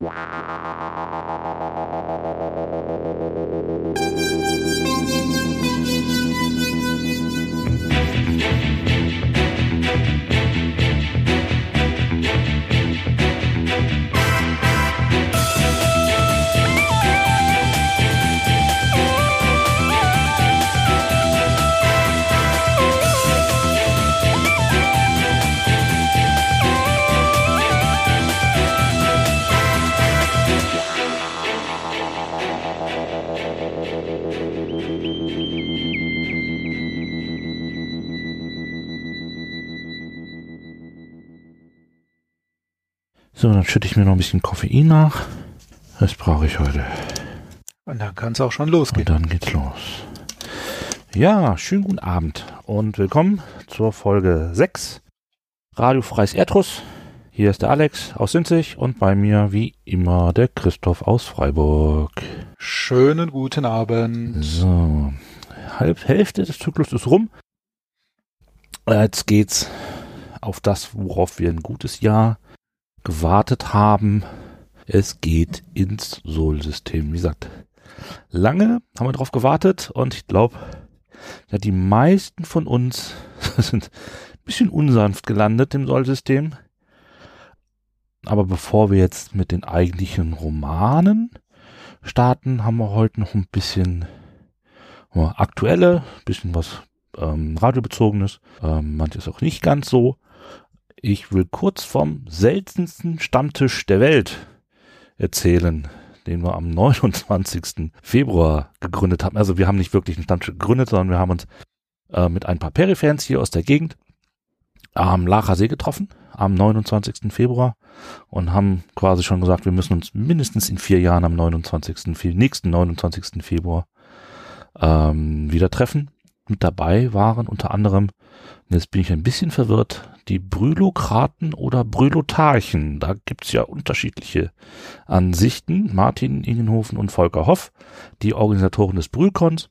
So, mir noch ein bisschen Koffein nach. Das brauche ich heute. Und dann kann es auch schon losgehen. Und dann geht's los. Ja, schönen guten Abend und willkommen zur Folge 6 Radio Freies Erdruss. Hier ist der Alex aus Sinzig und bei mir wie immer der Christoph aus Freiburg. Schönen guten Abend. So, halb Hälfte des Zyklus ist rum. Jetzt geht's auf das, worauf wir ein gutes Jahr gewartet haben. Es geht ins Sol-System. Wie gesagt, lange haben wir darauf gewartet und ich glaube, ja, die meisten von uns sind ein bisschen unsanft gelandet im Sol-System. Aber bevor wir jetzt mit den eigentlichen Romanen starten, haben wir heute noch ein bisschen aktuelle, bisschen was ähm, radiobezogenes, ähm, manches auch nicht ganz so. Ich will kurz vom seltensten Stammtisch der Welt erzählen, den wir am 29. Februar gegründet haben. Also wir haben nicht wirklich einen Stammtisch gegründet, sondern wir haben uns äh, mit ein paar Perifans hier aus der Gegend am Lacher See getroffen, am 29. Februar und haben quasi schon gesagt, wir müssen uns mindestens in vier Jahren am 29. nächsten 29. Februar ähm, wieder treffen. Mit dabei waren unter anderem, jetzt bin ich ein bisschen verwirrt, die Brülokraten oder Brülotarchen. Da gibt's ja unterschiedliche Ansichten. Martin Ingenhofen und Volker Hoff, die Organisatoren des Brühlkons.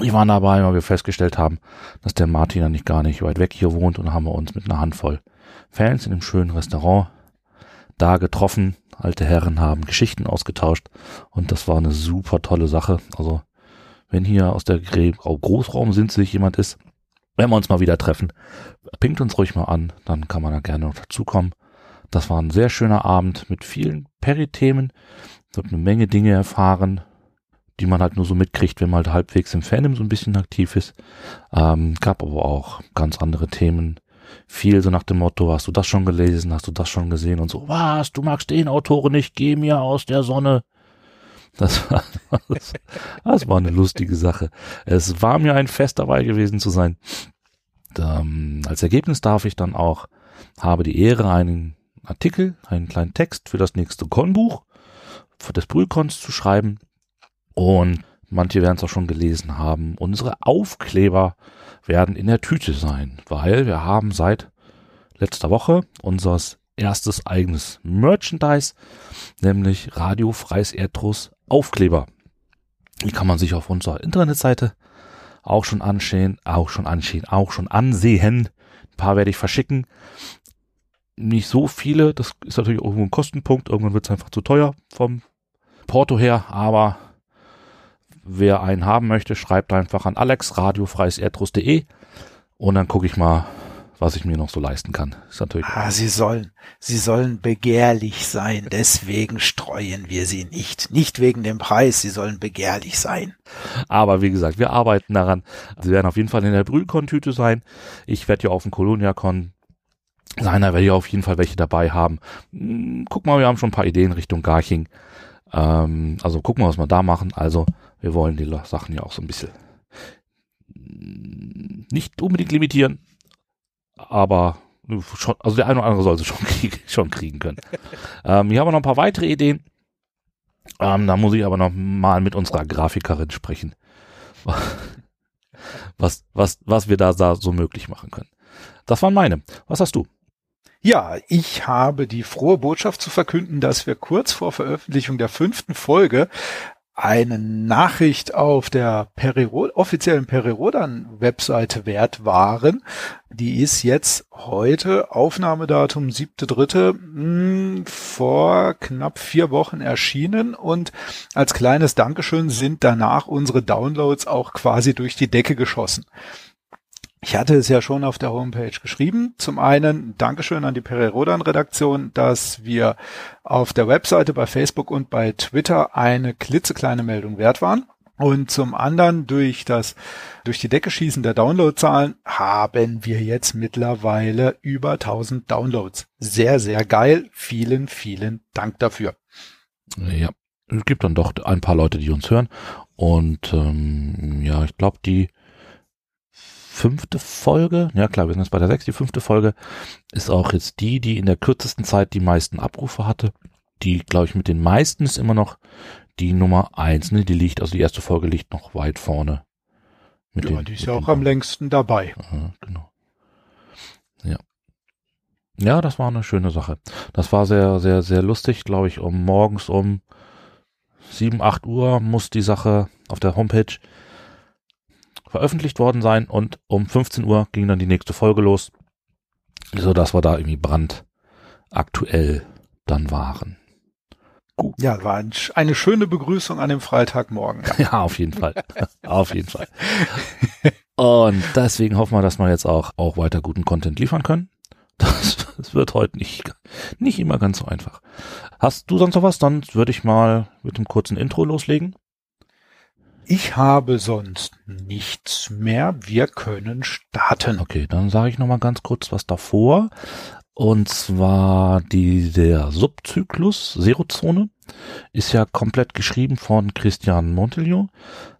Die waren dabei, weil wir festgestellt haben, dass der Martin ja nicht gar nicht weit weg hier wohnt und haben wir uns mit einer Handvoll Fans in einem schönen Restaurant da getroffen. Alte Herren haben Geschichten ausgetauscht und das war eine super tolle Sache. Also wenn hier aus der Großraum sind sich jemand ist, wenn wir uns mal wieder treffen, pinkt uns ruhig mal an, dann kann man da gerne noch dazukommen. Das war ein sehr schöner Abend mit vielen Peri-Themen. Ich habe eine Menge Dinge erfahren, die man halt nur so mitkriegt, wenn man halt halbwegs im Fandom so ein bisschen aktiv ist. Ähm, gab aber auch ganz andere Themen. Viel so nach dem Motto, hast du das schon gelesen, hast du das schon gesehen und so, was, du magst den Autoren nicht, geh mir aus der Sonne. Das war, das, das war eine lustige Sache. Es war mir ein Fest dabei gewesen zu sein. Ähm, als Ergebnis darf ich dann auch, habe die Ehre, einen Artikel, einen kleinen Text für das nächste Konbuch des Brühlkons zu schreiben. Und manche werden es auch schon gelesen haben. Unsere Aufkleber werden in der Tüte sein, weil wir haben seit letzter Woche unseres erstes eigenes Merchandise, nämlich Radio Freies Erdruss Aufkleber. Die kann man sich auf unserer Internetseite auch schon ansehen, auch schon ansehen, auch schon ansehen. Ein paar werde ich verschicken. Nicht so viele, das ist natürlich irgendwo ein Kostenpunkt. Irgendwann wird es einfach zu teuer vom Porto her, aber wer einen haben möchte, schreibt einfach an alexradiofreieserdruss.de und dann gucke ich mal, was ich mir noch so leisten kann. Ist natürlich ah, sie sollen, sie sollen begehrlich sein, deswegen streuen wir sie nicht. Nicht wegen dem Preis, sie sollen begehrlich sein. Aber wie gesagt, wir arbeiten daran. Sie werden auf jeden Fall in der Brühlkon-Tüte sein. Ich werde ja auf dem Kolonia-Con sein, da werde ich auf jeden Fall welche dabei haben. Hm, guck mal, wir haben schon ein paar Ideen Richtung Garching. Ähm, also gucken wir, was wir da machen. Also, wir wollen die Sachen ja auch so ein bisschen nicht unbedingt limitieren, aber schon, also der eine oder andere soll sie schon, krieg, schon kriegen können. ähm, hier haben wir noch ein paar weitere Ideen. Ähm, da muss ich aber noch mal mit unserer Grafikerin sprechen, was, was, was wir da, da so möglich machen können. Das waren meine. Was hast du? Ja, ich habe die frohe Botschaft zu verkünden, dass wir kurz vor Veröffentlichung der fünften Folge eine Nachricht auf der Periro offiziellen Perirodan-Webseite wert waren. Die ist jetzt heute, Aufnahmedatum 7.3., hm, vor knapp vier Wochen erschienen und als kleines Dankeschön sind danach unsere Downloads auch quasi durch die Decke geschossen. Ich hatte es ja schon auf der Homepage geschrieben. Zum einen Dankeschön an die Perirodan-Redaktion, dass wir auf der Webseite, bei Facebook und bei Twitter eine klitzekleine Meldung wert waren. Und zum anderen durch das, durch die Decke schießen der Downloadzahlen haben wir jetzt mittlerweile über 1000 Downloads. Sehr, sehr geil. Vielen, vielen Dank dafür. Ja, es gibt dann doch ein paar Leute, die uns hören. Und ähm, ja, ich glaube, die fünfte Folge, ja klar, wir sind jetzt bei der sechs, die fünfte Folge ist auch jetzt die, die in der kürzesten Zeit die meisten Abrufe hatte. Die, glaube ich, mit den meisten ist immer noch die Nummer eins, ne? Die liegt, also die erste Folge liegt noch weit vorne. Mit ja, den, die ist ja auch am längsten dabei. Aha, genau. Ja. Ja, das war eine schöne Sache. Das war sehr, sehr, sehr lustig, glaube ich, um morgens um sieben, acht Uhr muss die Sache auf der Homepage veröffentlicht worden sein und um 15 Uhr ging dann die nächste Folge los, so dass wir da irgendwie brandaktuell dann waren. Gut. Ja, war eine schöne Begrüßung an dem Freitagmorgen. Ja, auf jeden Fall. auf jeden Fall. Und deswegen hoffen wir, dass wir jetzt auch, auch weiter guten Content liefern können. Das, das wird heute nicht, nicht immer ganz so einfach. Hast du sonst noch was? Dann würde ich mal mit dem kurzen Intro loslegen. Ich habe sonst nichts mehr. Wir können starten. Okay, dann sage ich noch mal ganz kurz was davor. Und zwar die, der Subzyklus Zerozone ist ja komplett geschrieben von Christian Montelion.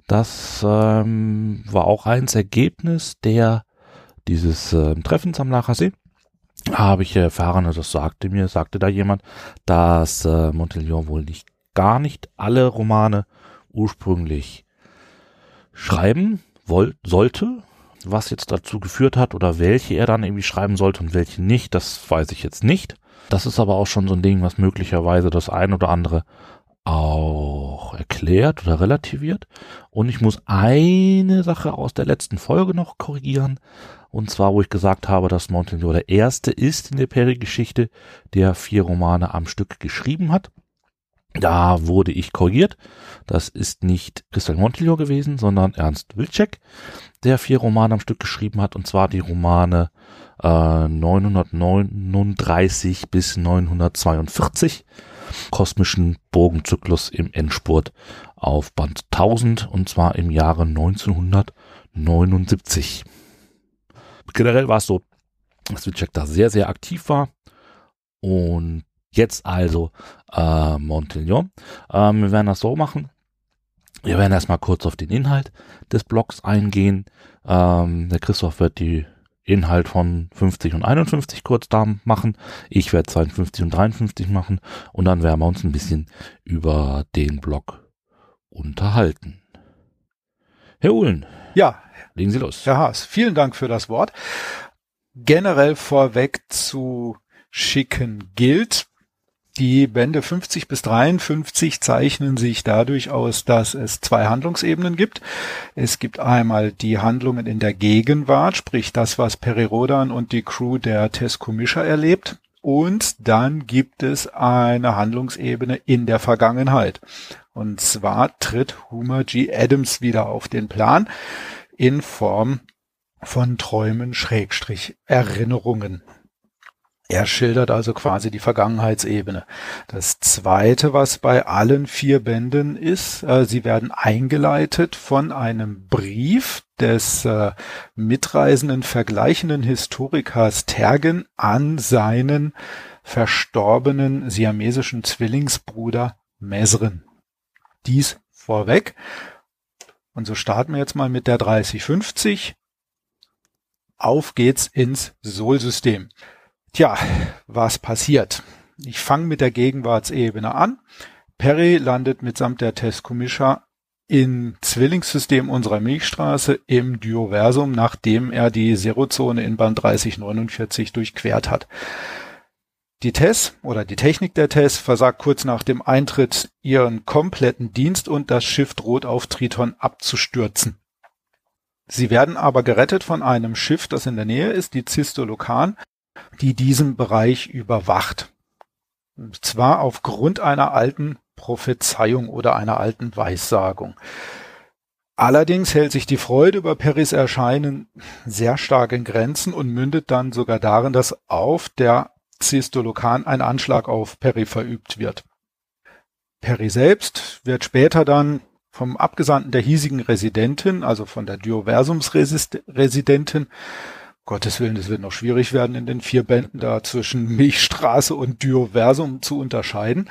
Das ähm, war auch eins Ergebnis der dieses äh, Treffens am Lacher See. Habe ich erfahren, also das sagte mir, sagte da jemand, dass äh, Montelion wohl nicht gar nicht alle Romane ursprünglich schreiben woll sollte. Was jetzt dazu geführt hat oder welche er dann irgendwie schreiben sollte und welche nicht, das weiß ich jetzt nicht. Das ist aber auch schon so ein Ding, was möglicherweise das ein oder andere auch erklärt oder relativiert. Und ich muss eine Sache aus der letzten Folge noch korrigieren. Und zwar, wo ich gesagt habe, dass Montaigne der erste ist in der Perry-Geschichte, der vier Romane am Stück geschrieben hat. Da wurde ich korrigiert. Das ist nicht Christian Montillon gewesen, sondern Ernst Wilczek, der vier Romane am Stück geschrieben hat, und zwar die Romane äh, 939 bis 942, kosmischen Bogenzyklus im Endspurt auf Band 1000, und zwar im Jahre 1979. Generell war es so, dass Wilczek da sehr, sehr aktiv war und Jetzt also äh, Montillon. Ähm, wir werden das so machen. Wir werden erstmal kurz auf den Inhalt des Blogs eingehen. Ähm, der Christoph wird die Inhalt von 50 und 51 kurz da machen. Ich werde 52 und 53 machen. Und dann werden wir uns ein bisschen über den Blog unterhalten. Herr Uhlen. Ja. Legen Sie los. Herr Haas, vielen Dank für das Wort. Generell vorweg zu schicken gilt, die Bände 50 bis 53 zeichnen sich dadurch aus, dass es zwei Handlungsebenen gibt. Es gibt einmal die Handlungen in der Gegenwart, sprich das, was Perirodan und die Crew der Tescomisha erlebt. Und dann gibt es eine Handlungsebene in der Vergangenheit. Und zwar tritt Homer G. Adams wieder auf den Plan in Form von Träumen Schrägstrich Erinnerungen. Er schildert also quasi die Vergangenheitsebene. Das zweite, was bei allen vier Bänden ist, äh, sie werden eingeleitet von einem Brief des äh, mitreisenden vergleichenden Historikers Tergen an seinen verstorbenen siamesischen Zwillingsbruder Mesren. Dies vorweg. Und so starten wir jetzt mal mit der 3050. Auf geht's ins Sol-System. Tja, was passiert? Ich fange mit der Gegenwartsebene an. Perry landet mitsamt der Tescomisha im Zwillingssystem unserer Milchstraße im Dioversum, nachdem er die Zerozone in Band 3049 durchquert hat. Die TESS oder die Technik der TESS versagt kurz nach dem Eintritt ihren kompletten Dienst und das Schiff droht auf Triton abzustürzen. Sie werden aber gerettet von einem Schiff, das in der Nähe ist, die Cistolokan, die diesen Bereich überwacht. Und zwar aufgrund einer alten Prophezeiung oder einer alten Weissagung. Allerdings hält sich die Freude über Peris Erscheinen sehr stark in Grenzen und mündet dann sogar darin, dass auf der Cistolokan ein Anschlag auf Peri verübt wird. Peri selbst wird später dann vom Abgesandten der hiesigen Residentin, also von der Dioversumsresidentin, Gottes Willen, es wird noch schwierig werden, in den vier Bänden da zwischen Milchstraße und Dioversum zu unterscheiden.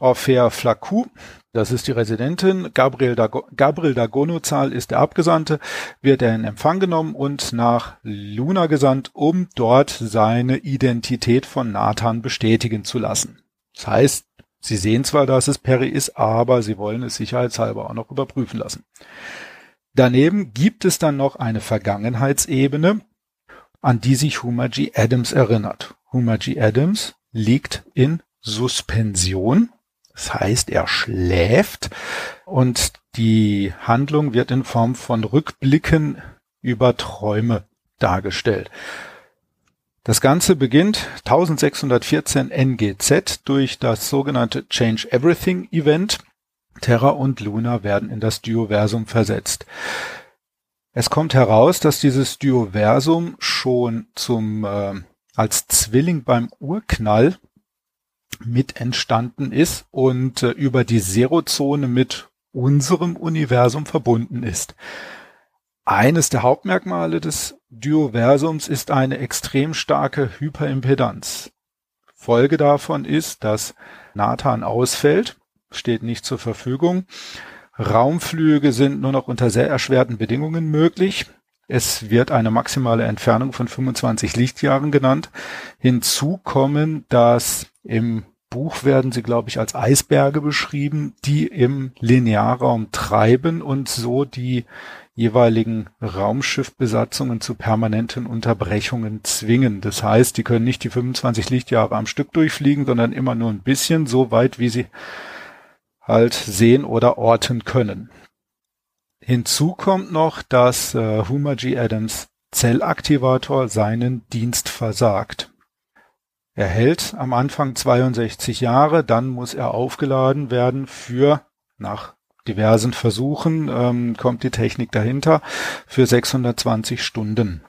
Orphea Flacou, das ist die Residentin, Gabriel, Dago Gabriel Dagonozal ist der Abgesandte, wird er in Empfang genommen und nach Luna gesandt, um dort seine Identität von Nathan bestätigen zu lassen. Das heißt, sie sehen zwar, dass es Perry ist, aber sie wollen es sicherheitshalber auch noch überprüfen lassen. Daneben gibt es dann noch eine Vergangenheitsebene, an die sich Homer G. Adams erinnert. Homer G. Adams liegt in Suspension. Das heißt, er schläft und die Handlung wird in Form von Rückblicken über Träume dargestellt. Das Ganze beginnt 1614 NGZ durch das sogenannte Change Everything Event. Terra und Luna werden in das Dioversum versetzt. Es kommt heraus, dass dieses Dioversum schon zum äh, als Zwilling beim Urknall mit entstanden ist und äh, über die Zerozone mit unserem Universum verbunden ist. Eines der Hauptmerkmale des Dioversums ist eine extrem starke Hyperimpedanz. Folge davon ist, dass Nathan ausfällt, steht nicht zur Verfügung Raumflüge sind nur noch unter sehr erschwerten Bedingungen möglich. Es wird eine maximale Entfernung von 25 Lichtjahren genannt. Hinzu kommen, dass im Buch werden sie, glaube ich, als Eisberge beschrieben, die im Linearraum treiben und so die jeweiligen Raumschiffbesatzungen zu permanenten Unterbrechungen zwingen. Das heißt, die können nicht die 25 Lichtjahre am Stück durchfliegen, sondern immer nur ein bisschen, so weit, wie sie halt sehen oder orten können. Hinzu kommt noch, dass äh, Homer G. Adams Zellaktivator seinen Dienst versagt. Er hält am Anfang 62 Jahre, dann muss er aufgeladen werden für, nach diversen Versuchen, ähm, kommt die Technik dahinter, für 620 Stunden.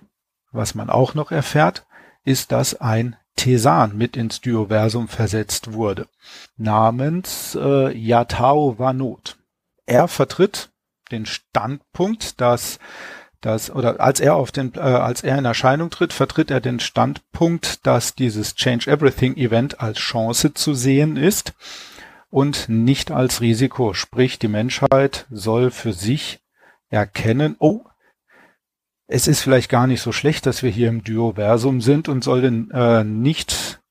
Was man auch noch erfährt, ist, dass ein Tesan mit ins Dioversum versetzt wurde, namens äh, Yatao Vanot. Er vertritt den Standpunkt, dass dass oder als er auf den äh, als er in Erscheinung tritt, vertritt er den Standpunkt, dass dieses Change Everything Event als Chance zu sehen ist und nicht als Risiko. Sprich, die Menschheit soll für sich erkennen, oh, es ist vielleicht gar nicht so schlecht, dass wir hier im Duoversum sind und soll denn äh, nicht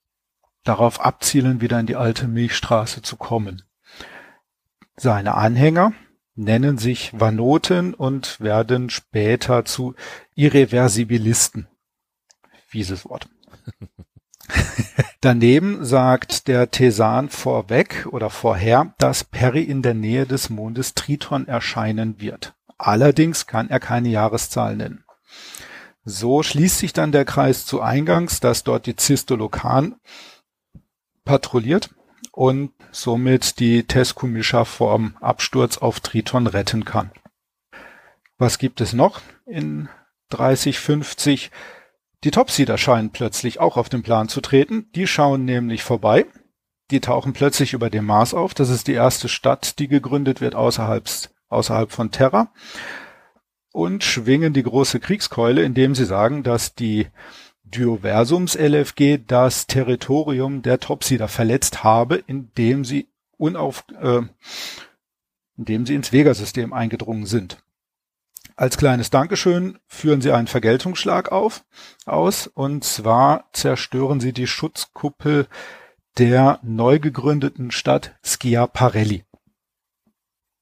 darauf abzielen, wieder in die alte Milchstraße zu kommen. Seine Anhänger nennen sich Vanoten und werden später zu Irreversibilisten. Fieses Wort. Daneben sagt der Tesan vorweg oder vorher, dass Perry in der Nähe des Mondes Triton erscheinen wird. Allerdings kann er keine Jahreszahl nennen. So schließt sich dann der Kreis zu Eingangs, dass dort die Zistolokan patrouilliert und somit die Teskumischa vorm Absturz auf Triton retten kann. Was gibt es noch in 3050? Die Topseeder scheinen plötzlich auch auf den Plan zu treten. Die schauen nämlich vorbei. Die tauchen plötzlich über dem Mars auf. Das ist die erste Stadt, die gegründet wird außerhalb, außerhalb von Terra und schwingen die große Kriegskeule, indem sie sagen, dass die Dioversums LFG das Territorium der Topsider verletzt habe, indem sie unauf, äh, indem sie ins Vega-System eingedrungen sind. Als kleines Dankeschön führen sie einen Vergeltungsschlag auf, aus, und zwar zerstören sie die Schutzkuppel der neu gegründeten Stadt Schiaparelli.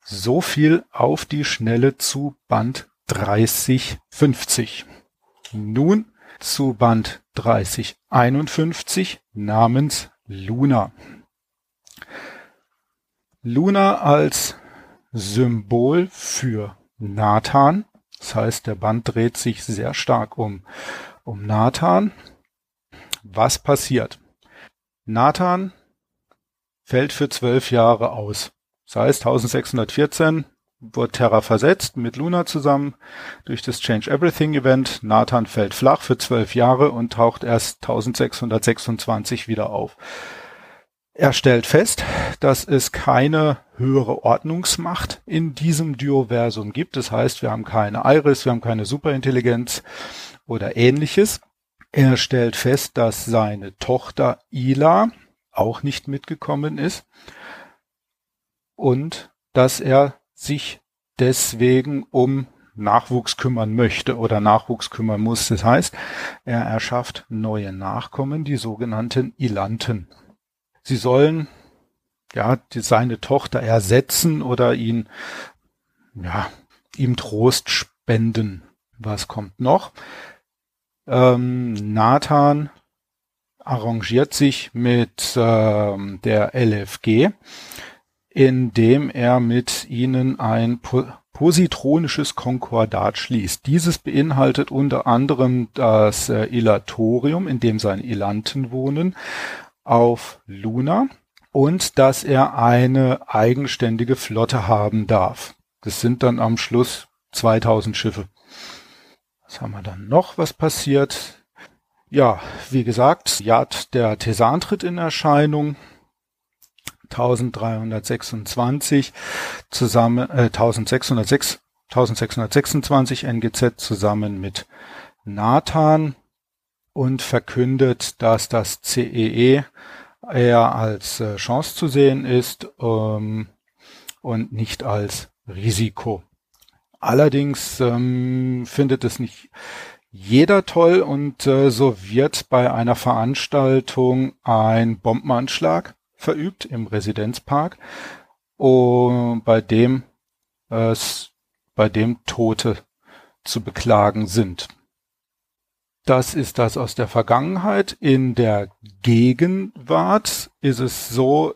So viel auf die Schnelle zu Band 3050. Nun zu Band 3051 namens Luna. Luna als Symbol für Nathan. Das heißt, der Band dreht sich sehr stark um, um Nathan. Was passiert? Nathan fällt für zwölf Jahre aus. Das heißt, 1614 wird Terra versetzt mit Luna zusammen durch das Change Everything Event. Nathan fällt flach für zwölf Jahre und taucht erst 1626 wieder auf. Er stellt fest, dass es keine höhere Ordnungsmacht in diesem Duoversum gibt. Das heißt, wir haben keine Iris, wir haben keine Superintelligenz oder ähnliches. Er stellt fest, dass seine Tochter Ila auch nicht mitgekommen ist und dass er sich deswegen um Nachwuchs kümmern möchte oder Nachwuchs kümmern muss. Das heißt, er erschafft neue Nachkommen, die sogenannten Ilanten. Sie sollen ja die, seine Tochter ersetzen oder ihn ja ihm Trost spenden. Was kommt noch? Ähm, Nathan arrangiert sich mit ähm, der LFG, indem er mit ihnen ein po positronisches Konkordat schließt. Dieses beinhaltet unter anderem das äh, Ilatorium, in dem seine Ilanten wohnen, auf Luna und dass er eine eigenständige Flotte haben darf. Das sind dann am Schluss 2000 Schiffe. Was haben wir dann noch, was passiert? Ja, wie gesagt, Yad der Tesan tritt in Erscheinung. 1326 zusammen, äh, 1606, 1626 NGZ zusammen mit Nathan und verkündet, dass das CEE e eher als äh, Chance zu sehen ist ähm, und nicht als Risiko. Allerdings ähm, findet es nicht jeder toll und äh, so wird bei einer Veranstaltung ein Bombenanschlag verübt im Residenzpark, bei dem es bei dem Tote zu beklagen sind. Das ist das aus der Vergangenheit. In der Gegenwart ist es so,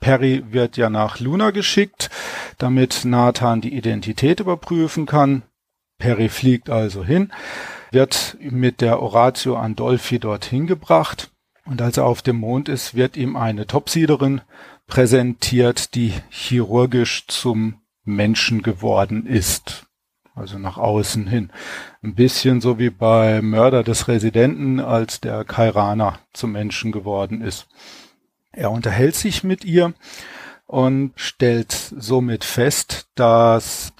Perry wird ja nach Luna geschickt, damit Nathan die Identität überprüfen kann. Perry fliegt also hin, wird mit der Oratio Andolfi dorthin gebracht und als er auf dem Mond ist, wird ihm eine Topsiederin präsentiert, die chirurgisch zum Menschen geworden ist. Also nach außen hin. Ein bisschen so wie bei Mörder des Residenten, als der Kairaner zum Menschen geworden ist. Er unterhält sich mit ihr und stellt somit fest, dass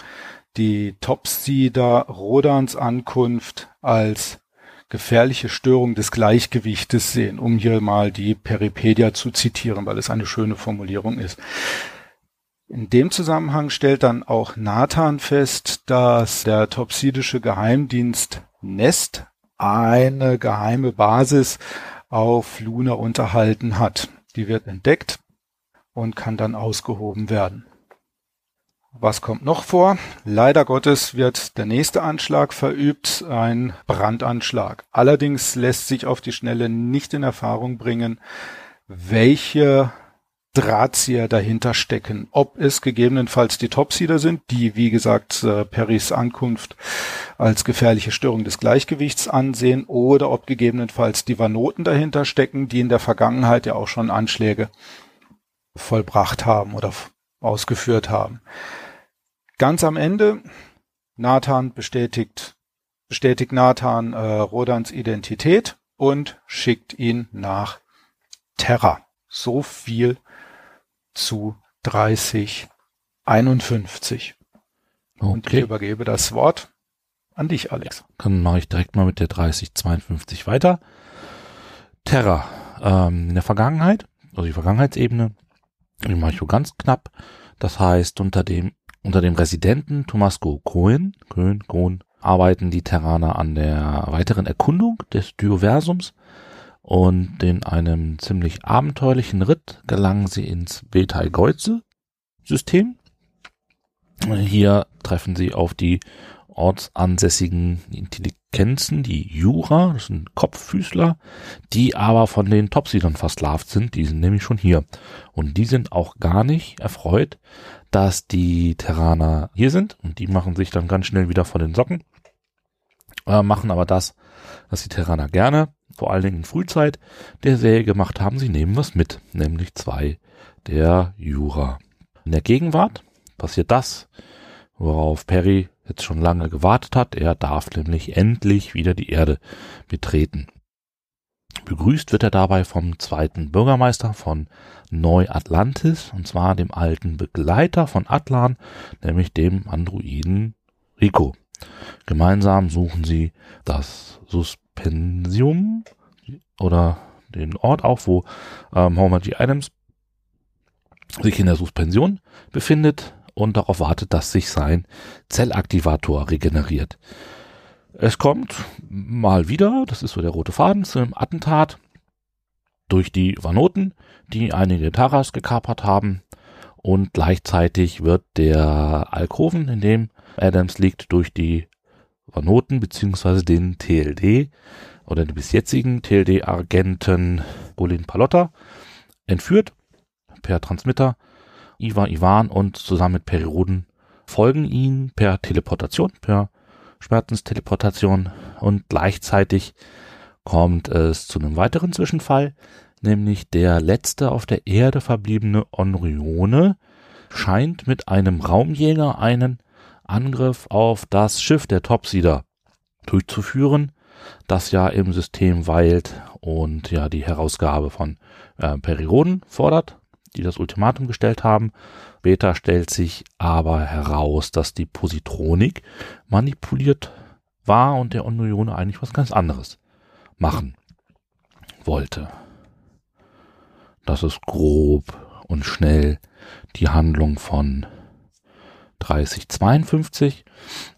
die Topsieder Rodans Ankunft als gefährliche Störung des Gleichgewichtes sehen, um hier mal die Peripedia zu zitieren, weil es eine schöne Formulierung ist. In dem Zusammenhang stellt dann auch Nathan fest, dass der topsidische Geheimdienst Nest eine geheime Basis auf Luna unterhalten hat. Die wird entdeckt und kann dann ausgehoben werden. Was kommt noch vor? Leider Gottes wird der nächste Anschlag verübt, ein Brandanschlag. Allerdings lässt sich auf die Schnelle nicht in Erfahrung bringen, welche Drahtzieher dahinter stecken. Ob es gegebenenfalls die Topsieder sind, die, wie gesagt, äh, Perrys Ankunft als gefährliche Störung des Gleichgewichts ansehen, oder ob gegebenenfalls die Vanoten dahinter stecken, die in der Vergangenheit ja auch schon Anschläge vollbracht haben oder ausgeführt haben. Ganz am Ende, Nathan bestätigt, bestätigt Nathan äh, Rodans Identität und schickt ihn nach Terra. So viel zu 3051. Okay. Und ich übergebe das Wort an dich, Alex. Dann mache ich direkt mal mit der 3052 weiter. Terra, ähm, in der Vergangenheit, also die Vergangenheitsebene, die mache ich so ganz knapp. Das heißt, unter dem unter dem Residenten Tomasco Cohen, Cohen, Cohen arbeiten die Terraner an der weiteren Erkundung des Dioversums und in einem ziemlich abenteuerlichen Ritt gelangen sie ins Betelgeuse System. Hier treffen sie auf die ortsansässigen Intelligenzen, die Jura, das sind Kopffüßler, die aber von den Topsidern versklavt sind, die sind nämlich schon hier. Und die sind auch gar nicht erfreut, dass die Terraner hier sind und die machen sich dann ganz schnell wieder von den Socken, äh, machen aber das, was die Terraner gerne, vor allen Dingen in Frühzeit der Serie gemacht haben, sie nehmen was mit, nämlich zwei der Jura. In der Gegenwart passiert das, worauf Perry jetzt schon lange gewartet hat. Er darf nämlich endlich wieder die Erde betreten. Begrüßt wird er dabei vom zweiten Bürgermeister von Neu-Atlantis, und zwar dem alten Begleiter von Atlan, nämlich dem Androiden Rico. Gemeinsam suchen sie das Suspensium oder den Ort auf, wo ähm, Homer G. Adams sich in der Suspension befindet und darauf wartet, dass sich sein Zellaktivator regeneriert. Es kommt mal wieder, das ist so der rote Faden, zu einem Attentat durch die Vanoten, die einige Taras gekapert haben und gleichzeitig wird der Alkoven, in dem Adams liegt, durch die Vanoten beziehungsweise den TLD oder den bis jetzigen TLD-Agenten Golin Palotta entführt per Transmitter. Ivar Ivan und zusammen mit Perioden folgen ihn per Teleportation, per Schmerzensteleportation und gleichzeitig kommt es zu einem weiteren Zwischenfall, nämlich der letzte auf der Erde verbliebene Onrione scheint mit einem Raumjäger einen Angriff auf das Schiff der Topsider durchzuführen, das ja im System weilt und ja die Herausgabe von äh, Perioden fordert die das Ultimatum gestellt haben. Später stellt sich aber heraus, dass die Positronik manipuliert war und der Union eigentlich was ganz anderes machen wollte. Das ist grob und schnell die Handlung von 3052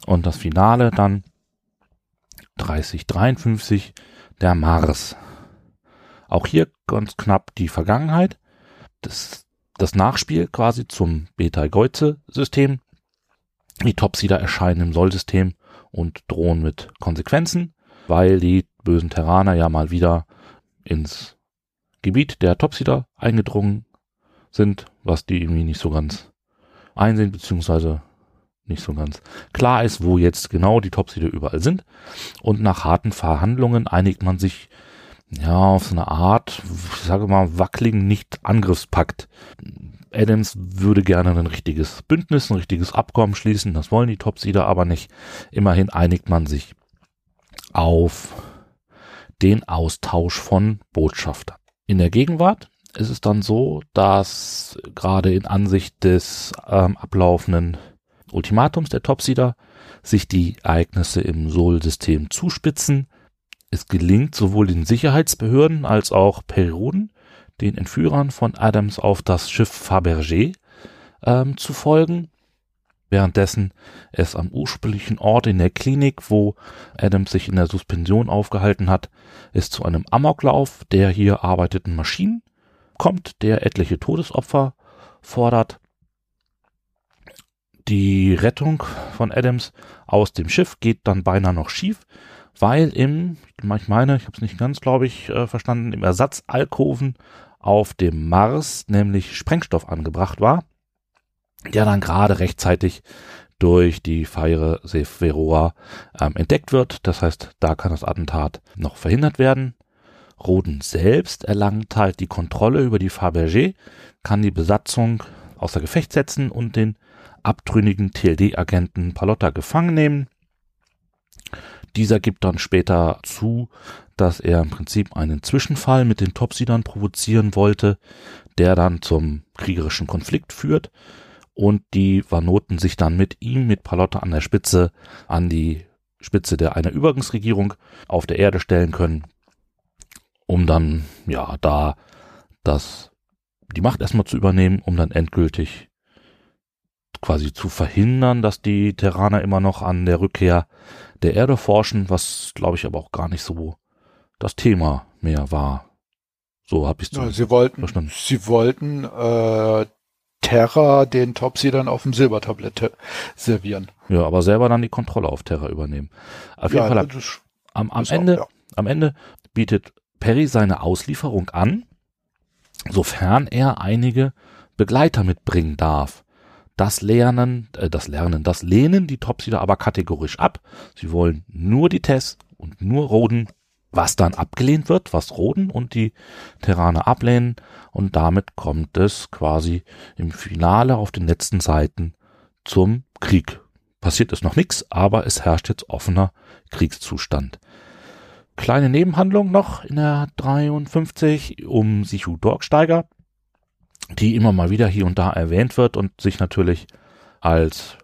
und das Finale dann 3053 der Mars. Auch hier ganz knapp die Vergangenheit das, das Nachspiel quasi zum Beta-Geuze-System. Die Topsider erscheinen im Soll-System und drohen mit Konsequenzen, weil die bösen Terraner ja mal wieder ins Gebiet der Topsider eingedrungen sind, was die irgendwie nicht so ganz einsehen, beziehungsweise nicht so ganz klar ist, wo jetzt genau die Topsider überall sind. Und nach harten Verhandlungen einigt man sich ja, auf so eine Art, ich sage mal, wackeligen Nicht-Angriffspakt. Adams würde gerne ein richtiges Bündnis, ein richtiges Abkommen schließen, das wollen die Topsider aber nicht. Immerhin einigt man sich auf den Austausch von Botschaftern. In der Gegenwart ist es dann so, dass gerade in Ansicht des ähm, ablaufenden Ultimatums der Topsider sich die Ereignisse im Sol-System zuspitzen es gelingt sowohl den Sicherheitsbehörden als auch Perioden, den Entführern von Adams auf das Schiff Fabergé ähm, zu folgen, währenddessen es am ursprünglichen Ort in der Klinik, wo Adams sich in der Suspension aufgehalten hat, es zu einem Amoklauf der hier arbeiteten Maschinen kommt, der etliche Todesopfer fordert. Die Rettung von Adams aus dem Schiff geht dann beinahe noch schief, weil im, ich meine, ich habe es nicht ganz, glaube ich, äh, verstanden, im Ersatzalkoven auf dem Mars nämlich Sprengstoff angebracht war, der dann gerade rechtzeitig durch die Feiere Seferoa ähm, entdeckt wird. Das heißt, da kann das Attentat noch verhindert werden. Roden selbst erlangt halt die Kontrolle über die Fabergé, kann die Besatzung außer Gefecht setzen und den abtrünnigen TLD-Agenten Palotta gefangen nehmen. Dieser gibt dann später zu, dass er im Prinzip einen Zwischenfall mit den Topsidern provozieren wollte, der dann zum kriegerischen Konflikt führt. Und die Vanoten sich dann mit ihm, mit Palotta an der Spitze, an die Spitze der einer Übergangsregierung auf der Erde stellen können, um dann, ja, da das, die Macht erstmal zu übernehmen, um dann endgültig quasi zu verhindern, dass die Terraner immer noch an der Rückkehr der Erde forschen, was glaube ich aber auch gar nicht so das Thema mehr war. So habe ich es ja, Sie wollten, verstanden. Sie wollten äh, Terra den Topsy dann auf dem Silbertablett servieren. Ja, aber selber dann die Kontrolle auf Terra übernehmen. Auf jeden ja, Fall am, am Ende, auch, am Ende bietet Perry seine Auslieferung an, sofern er einige Begleiter mitbringen darf. Das Lernen, äh, das Lernen, das lehnen die Topsider aber kategorisch ab. Sie wollen nur die Tests und nur Roden, was dann abgelehnt wird, was Roden und die Terraner ablehnen. Und damit kommt es quasi im Finale auf den letzten Seiten zum Krieg. Passiert ist noch nichts, aber es herrscht jetzt offener Kriegszustand. Kleine Nebenhandlung noch in der 53 um Sichu Dorksteiger, die immer mal wieder hier und da erwähnt wird und sich natürlich als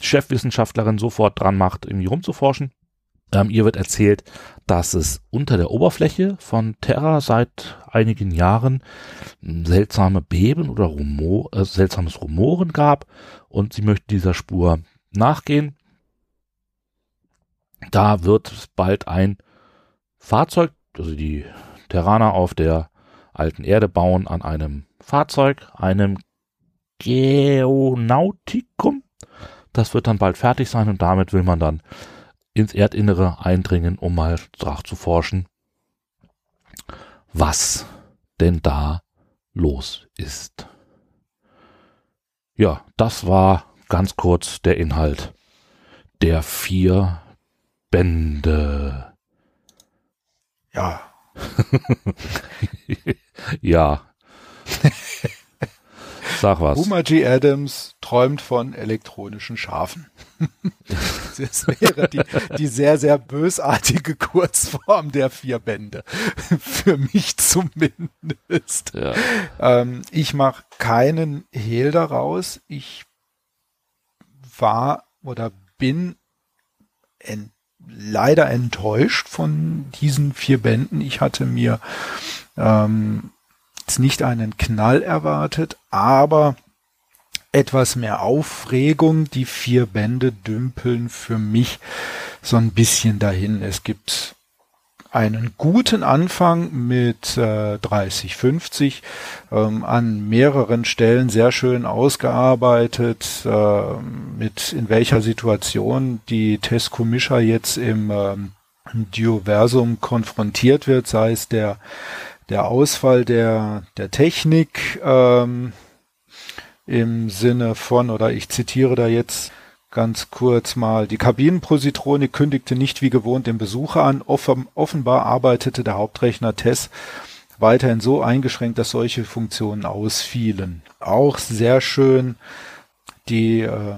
Chefwissenschaftlerin sofort dran macht, irgendwie rumzuforschen. Ähm, ihr wird erzählt, dass es unter der Oberfläche von Terra seit einigen Jahren seltsame Beben oder Rumor, äh, seltsames Rumoren gab und sie möchte dieser Spur nachgehen. Da wird bald ein Fahrzeug, also die Terraner auf der alten Erde bauen an einem Fahrzeug, einem Geonautikum. Das wird dann bald fertig sein und damit will man dann ins Erdinnere eindringen, um mal nachzuforschen, was denn da los ist. Ja, das war ganz kurz der Inhalt der vier Bände. Ja. ja. Sag was. Boomer G. Adams träumt von elektronischen Schafen. das wäre die, die sehr, sehr bösartige Kurzform der vier Bände. Für mich zumindest. Ja. Ähm, ich mache keinen Hehl daraus. Ich war oder bin en leider enttäuscht von diesen vier Bänden. Ich hatte mir ähm, jetzt nicht einen Knall erwartet, aber etwas mehr Aufregung. Die vier Bände dümpeln für mich so ein bisschen dahin. Es gibt einen guten Anfang mit äh, 30, 50, ähm, an mehreren Stellen sehr schön ausgearbeitet, äh, mit in welcher Situation die Tesco Mischer jetzt im ähm, Dioversum konfrontiert wird, sei es der der Ausfall der, der Technik ähm, im Sinne von, oder ich zitiere da jetzt ganz kurz mal, die Kabinenpositronik kündigte nicht wie gewohnt den Besucher an. Offen, offenbar arbeitete der Hauptrechner TESS weiterhin so eingeschränkt, dass solche Funktionen ausfielen. Auch sehr schön die, äh,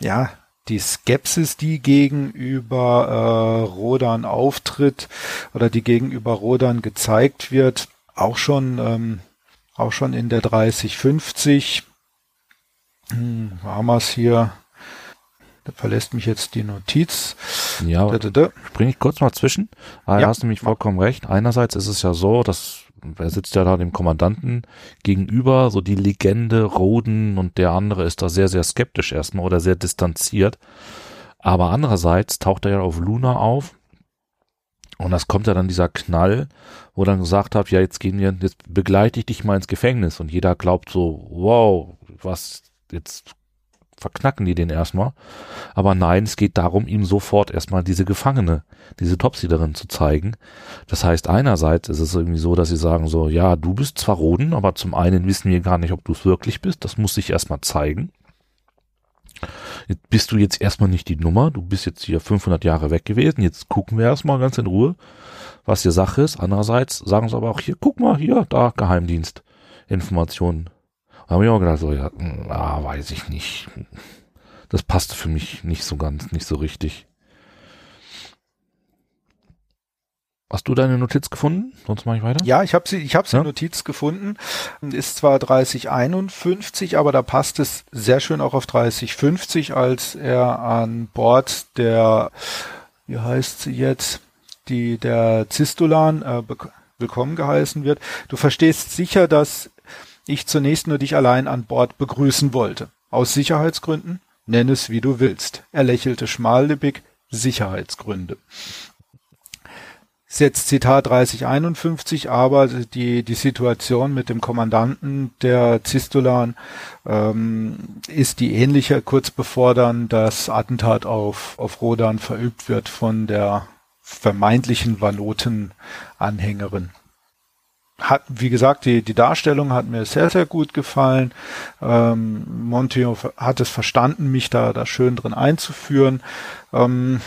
ja, die Skepsis, die gegenüber äh, Rodan auftritt oder die gegenüber Rodan gezeigt wird, auch schon ähm, auch schon in der 3050 hm, es hier. Da verlässt mich jetzt die Notiz. Ja, springe ich kurz mal zwischen. Ah, ja. hast nämlich vollkommen recht. Einerseits ist es ja so, dass wer sitzt ja da dem Kommandanten gegenüber, so die Legende Roden und der andere ist da sehr, sehr skeptisch erstmal oder sehr distanziert. Aber andererseits taucht er ja auf Luna auf. Und das kommt ja dann dieser Knall, wo dann gesagt hat, ja, jetzt gehen wir, jetzt begleite ich dich mal ins Gefängnis. Und jeder glaubt so, wow, was, jetzt verknacken die den erstmal. Aber nein, es geht darum, ihm sofort erstmal diese Gefangene, diese Topsiderin zu zeigen. Das heißt, einerseits ist es irgendwie so, dass sie sagen so, ja, du bist zwar Roden, aber zum einen wissen wir gar nicht, ob du es wirklich bist. Das muss sich erstmal zeigen. Jetzt bist du jetzt erstmal nicht die Nummer. Du bist jetzt hier 500 Jahre weg gewesen. Jetzt gucken wir erstmal ganz in Ruhe, was die Sache ist. Andererseits sagen sie aber auch hier, guck mal, hier, da, Geheimdienst. Informationen habe ich auch gedacht, so, ja, ah, weiß ich nicht. Das passte für mich nicht so ganz, nicht so richtig. Hast du deine Notiz gefunden? Sonst mache ich weiter. Ja, ich habe sie, ich habe sie ja? Notiz gefunden. Ist zwar 3051, aber da passt es sehr schön auch auf 3050, als er an Bord der, wie heißt sie jetzt, die der Zistulan äh, willkommen geheißen wird. Du verstehst sicher, dass ich zunächst nur dich allein an Bord begrüßen wollte. Aus Sicherheitsgründen? Nenn es wie du willst. Er lächelte schmallippig. Sicherheitsgründe. ist jetzt Zitat 3051, aber die, die Situation mit dem Kommandanten der Zistulan ähm, ist die ähnliche, kurz bevor dann das Attentat auf, auf Rodan verübt wird von der vermeintlichen Valoten-Anhängerin. Hat, wie gesagt, die, die Darstellung hat mir sehr, sehr gut gefallen. Ähm, Monteo hat es verstanden, mich da, da schön drin einzuführen. Ähm,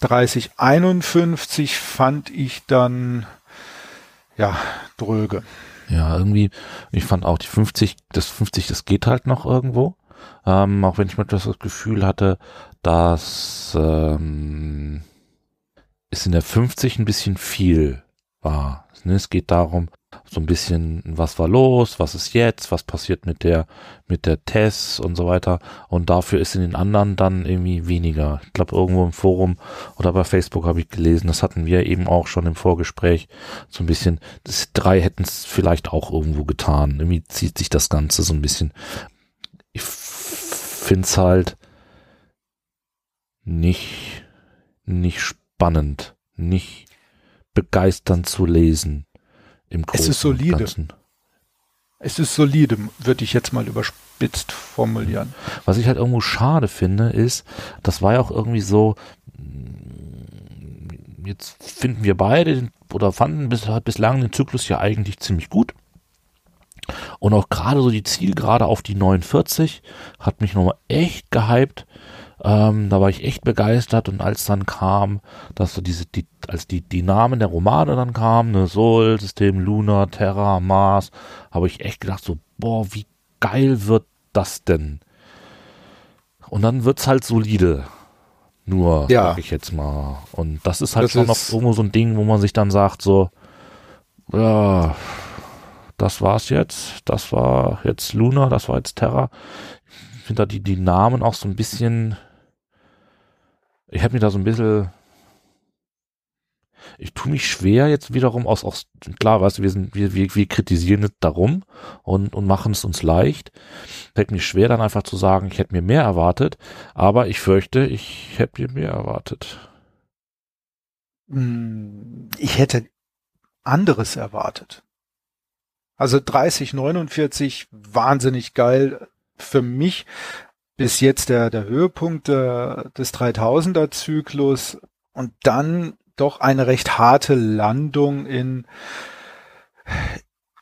3051 fand ich dann ja dröge. Ja, irgendwie, ich fand auch die 50, das 50, das geht halt noch irgendwo. Ähm, auch wenn ich mir das Gefühl hatte, dass ähm, es in der 50 ein bisschen viel war. Ne, es geht darum, so ein bisschen, was war los, was ist jetzt, was passiert mit der, mit der Tess und so weiter. Und dafür ist in den anderen dann irgendwie weniger. Ich glaube, irgendwo im Forum oder bei Facebook habe ich gelesen, das hatten wir eben auch schon im Vorgespräch, so ein bisschen, das drei hätten es vielleicht auch irgendwo getan. Irgendwie zieht sich das Ganze so ein bisschen. Ich finde es halt nicht, nicht spannend, nicht begeisternd zu lesen. Im Großen es ist solide. Ganzen. Es ist solide, würde ich jetzt mal überspitzt formulieren. Was ich halt irgendwo schade finde, ist, das war ja auch irgendwie so, mm, jetzt finden wir beide oder fanden bis, bislang den Zyklus ja eigentlich ziemlich gut. Und auch gerade so die Zielgerade auf die 49 hat mich nochmal echt gehypt. Ähm, da war ich echt begeistert und als dann kam, dass so diese, die, als die, die Namen der Romane dann kamen, ne, Sol, System Luna, Terra, Mars, habe ich echt gedacht so, boah, wie geil wird das denn? Und dann wird's halt solide. Nur, ja. sag ich jetzt mal. Und das ist halt das schon ist noch irgendwo so ein Ding, wo man sich dann sagt, so, ja, das war's jetzt, das war jetzt Luna, das war jetzt Terra. Ich finde da die, die Namen auch so ein bisschen, ich habe mir da so ein bisschen, ich tue mich schwer jetzt wiederum aus, aus klar, weißt du, wir sind, wir, wir, wir kritisieren es darum und, und machen es uns leicht. Fällt mir schwer dann einfach zu sagen, ich hätte mir mehr erwartet, aber ich fürchte, ich hätte mir mehr erwartet. Hm, ich hätte anderes erwartet. Also 30, 49, wahnsinnig geil für mich bis jetzt der, der Höhepunkt der, des 3000er Zyklus und dann doch eine recht harte Landung in,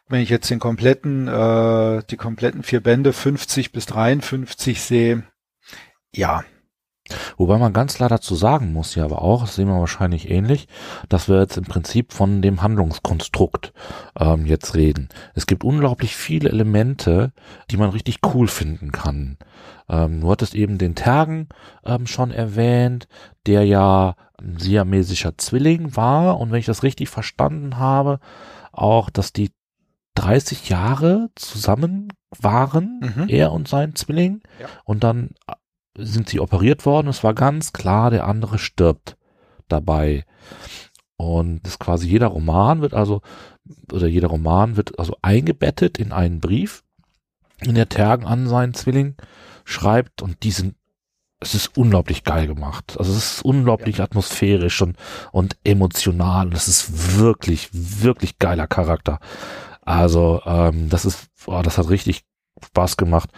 wenn ich jetzt den kompletten, äh, die kompletten vier Bände 50 bis 53 sehe, ja, Wobei man ganz klar dazu sagen muss ja aber auch, das sehen wir wahrscheinlich ähnlich, dass wir jetzt im Prinzip von dem Handlungskonstrukt ähm, jetzt reden. Es gibt unglaublich viele Elemente, die man richtig cool finden kann. Ähm, du hattest eben den Tergen ähm, schon erwähnt, der ja ein siamesischer Zwilling war und wenn ich das richtig verstanden habe, auch, dass die 30 Jahre zusammen waren, mhm. er und sein Zwilling, ja. und dann sind sie operiert worden. Es war ganz klar, der andere stirbt dabei. Und das quasi jeder Roman wird also, oder jeder Roman wird also eingebettet in einen Brief, in der Tergen an seinen Zwilling schreibt und die sind, es ist unglaublich geil gemacht. Also es ist unglaublich ja. atmosphärisch und, und emotional und es ist wirklich, wirklich geiler Charakter. Also ähm, das ist, oh, das hat richtig Spaß gemacht.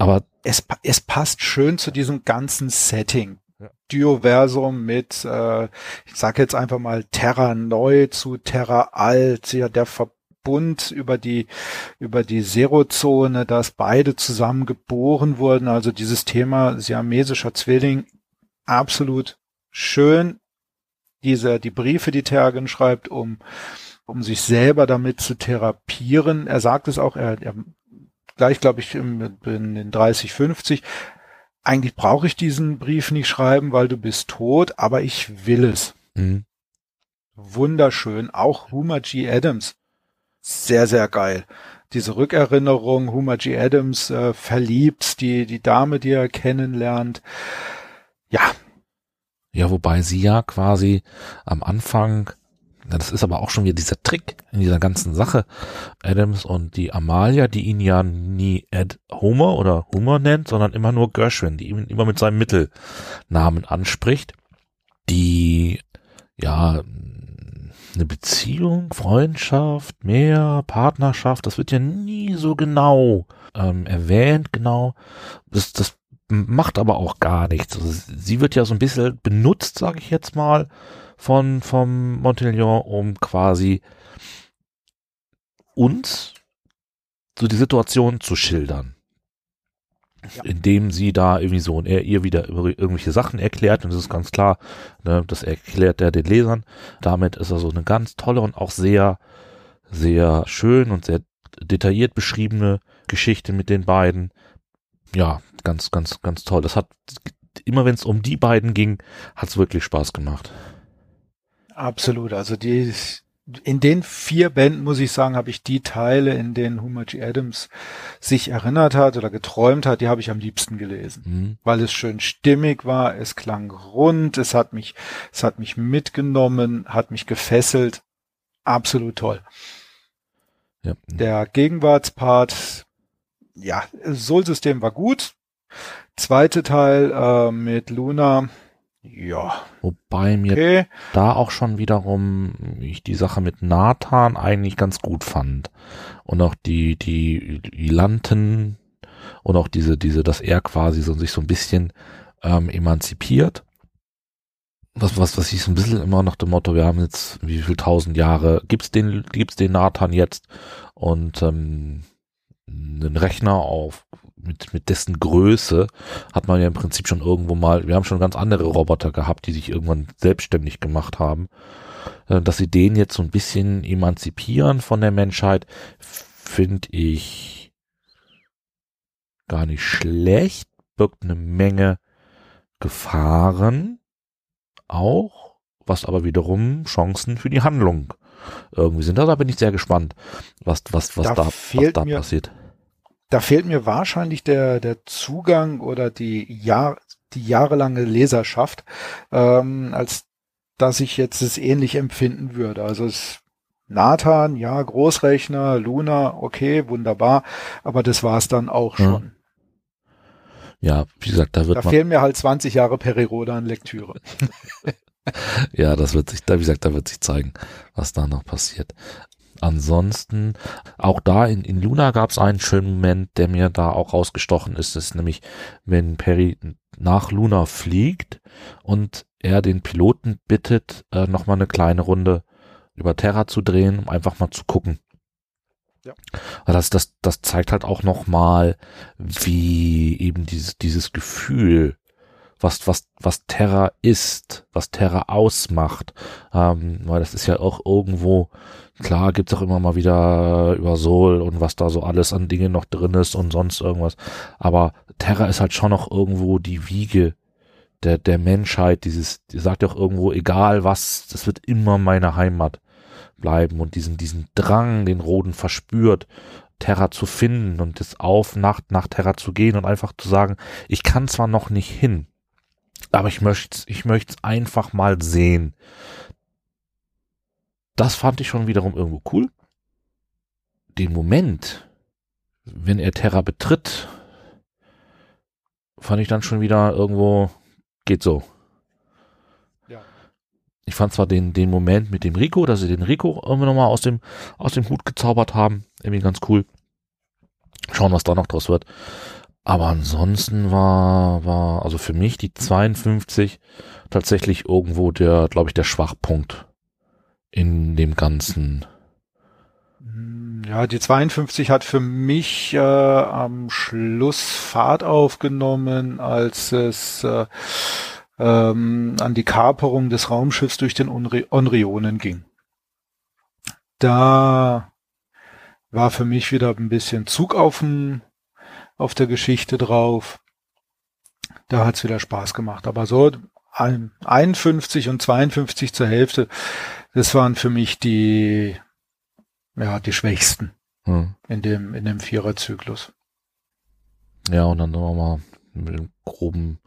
Aber es, es passt schön zu diesem ganzen Setting. Ja. Dioversum mit, äh, ich sag jetzt einfach mal Terra neu zu Terra alt, ja, der Verbund über die, über die Zero-Zone, dass beide zusammen geboren wurden, also dieses Thema siamesischer Zwilling, absolut schön. Diese, die Briefe, die Tergen schreibt, um, um sich selber damit zu therapieren. Er sagt es auch, er, er gleich, glaube ich, in den 30, 50. Eigentlich brauche ich diesen Brief nicht schreiben, weil du bist tot, aber ich will es. Mhm. Wunderschön. Auch Homer G. Adams. Sehr, sehr geil. Diese Rückerinnerung, Homer G. Adams äh, verliebt, die, die Dame, die er kennenlernt. Ja. Ja, wobei sie ja quasi am Anfang das ist aber auch schon wieder dieser Trick in dieser ganzen Sache. Adams und die Amalia, die ihn ja nie Ed Homer oder Homer nennt, sondern immer nur Gershwin, die ihn immer mit seinem Mittelnamen anspricht. Die, ja, eine Beziehung, Freundschaft, mehr, Partnerschaft, das wird ja nie so genau ähm, erwähnt, genau. Das, das macht aber auch gar nichts. Also sie wird ja so ein bisschen benutzt, sage ich jetzt mal, von vom Montelion, um quasi uns so die Situation zu schildern. Ja. Indem sie da irgendwie so und er ihr wieder irgendwelche Sachen erklärt und das ist ganz klar, ne, das erklärt er den Lesern. Damit ist er so eine ganz tolle und auch sehr, sehr schön und sehr detailliert beschriebene Geschichte mit den beiden. Ja, ganz, ganz, ganz toll. Das hat immer, wenn es um die beiden ging, hat es wirklich Spaß gemacht. Absolut. Also die in den vier Bänden, muss ich sagen, habe ich die Teile, in denen Homer G. Adams sich erinnert hat oder geträumt hat, die habe ich am liebsten gelesen. Mhm. Weil es schön stimmig war, es klang rund, es hat mich, es hat mich mitgenommen, hat mich gefesselt. Absolut toll. Ja. Der Gegenwartspart, ja, Sol-System war gut. Zweite Teil äh, mit Luna, ja. Wobei mir okay. da auch schon wiederum ich die Sache mit Nathan eigentlich ganz gut fand. Und auch die, die, Lanten und auch diese, diese, dass er quasi so sich so ein bisschen ähm, emanzipiert. Was, was, was ich so ein bisschen immer nach dem Motto, wir haben jetzt wie viel tausend Jahre, gibt's den, gibt's den Nathan jetzt und ähm, einen Rechner auf mit, mit dessen Größe hat man ja im Prinzip schon irgendwo mal, wir haben schon ganz andere Roboter gehabt, die sich irgendwann selbstständig gemacht haben. Äh, dass sie den jetzt so ein bisschen emanzipieren von der Menschheit, finde ich gar nicht schlecht, birgt eine Menge Gefahren auch, was aber wiederum Chancen für die Handlung irgendwie sind. Da bin ich sehr gespannt, was, was, was da, da was da passiert da fehlt mir wahrscheinlich der, der Zugang oder die, Jahr, die jahrelange Leserschaft, ähm, als dass ich jetzt es ähnlich empfinden würde. Also es Nathan, ja, Großrechner, Luna, okay, wunderbar, aber das war's dann auch schon. Ja, wie gesagt, da wird Da fehlen mir halt 20 Jahre Periroda an Lektüre. ja, das wird sich, da, wie gesagt, da wird sich zeigen, was da noch passiert. Ansonsten, auch da in, in Luna gab es einen schönen Moment, der mir da auch rausgestochen ist, ist nämlich, wenn Perry nach Luna fliegt und er den Piloten bittet, äh, nochmal eine kleine Runde über Terra zu drehen, um einfach mal zu gucken. Ja. Das, das, das zeigt halt auch nochmal, wie eben dieses, dieses Gefühl, was, was, was Terra ist, was Terra ausmacht. Ähm, weil das ist ja auch irgendwo Klar gibt's auch immer mal wieder über Soul und was da so alles an Dingen noch drin ist und sonst irgendwas. Aber Terra ist halt schon noch irgendwo die Wiege der, der Menschheit. Dieses, die sagt ja auch irgendwo, egal was, das wird immer meine Heimat bleiben und diesen, diesen Drang, den Roden verspürt, Terra zu finden und das auf Nacht nach Terra zu gehen und einfach zu sagen, ich kann zwar noch nicht hin, aber ich möchte, ich möchte einfach mal sehen. Das fand ich schon wiederum irgendwo cool. Den Moment, wenn er Terra betritt, fand ich dann schon wieder irgendwo, geht so. Ja. Ich fand zwar den, den Moment mit dem Rico, dass sie den Rico irgendwie nochmal aus dem, aus dem Hut gezaubert haben, irgendwie ganz cool. Schauen, was da noch draus wird. Aber ansonsten war, war, also für mich die 52 tatsächlich irgendwo der, glaube ich, der Schwachpunkt in dem Ganzen? Ja, die 52 hat für mich äh, am Schluss Fahrt aufgenommen, als es äh, ähm, an die Kaperung des Raumschiffs durch den Onrionen ging. Da war für mich wieder ein bisschen Zug auf, dem, auf der Geschichte drauf. Da hat's wieder Spaß gemacht. Aber so 51 und 52 zur Hälfte, das waren für mich die, ja, die schwächsten hm. in dem, in dem Viererzyklus. Ja, und dann nochmal mit dem groben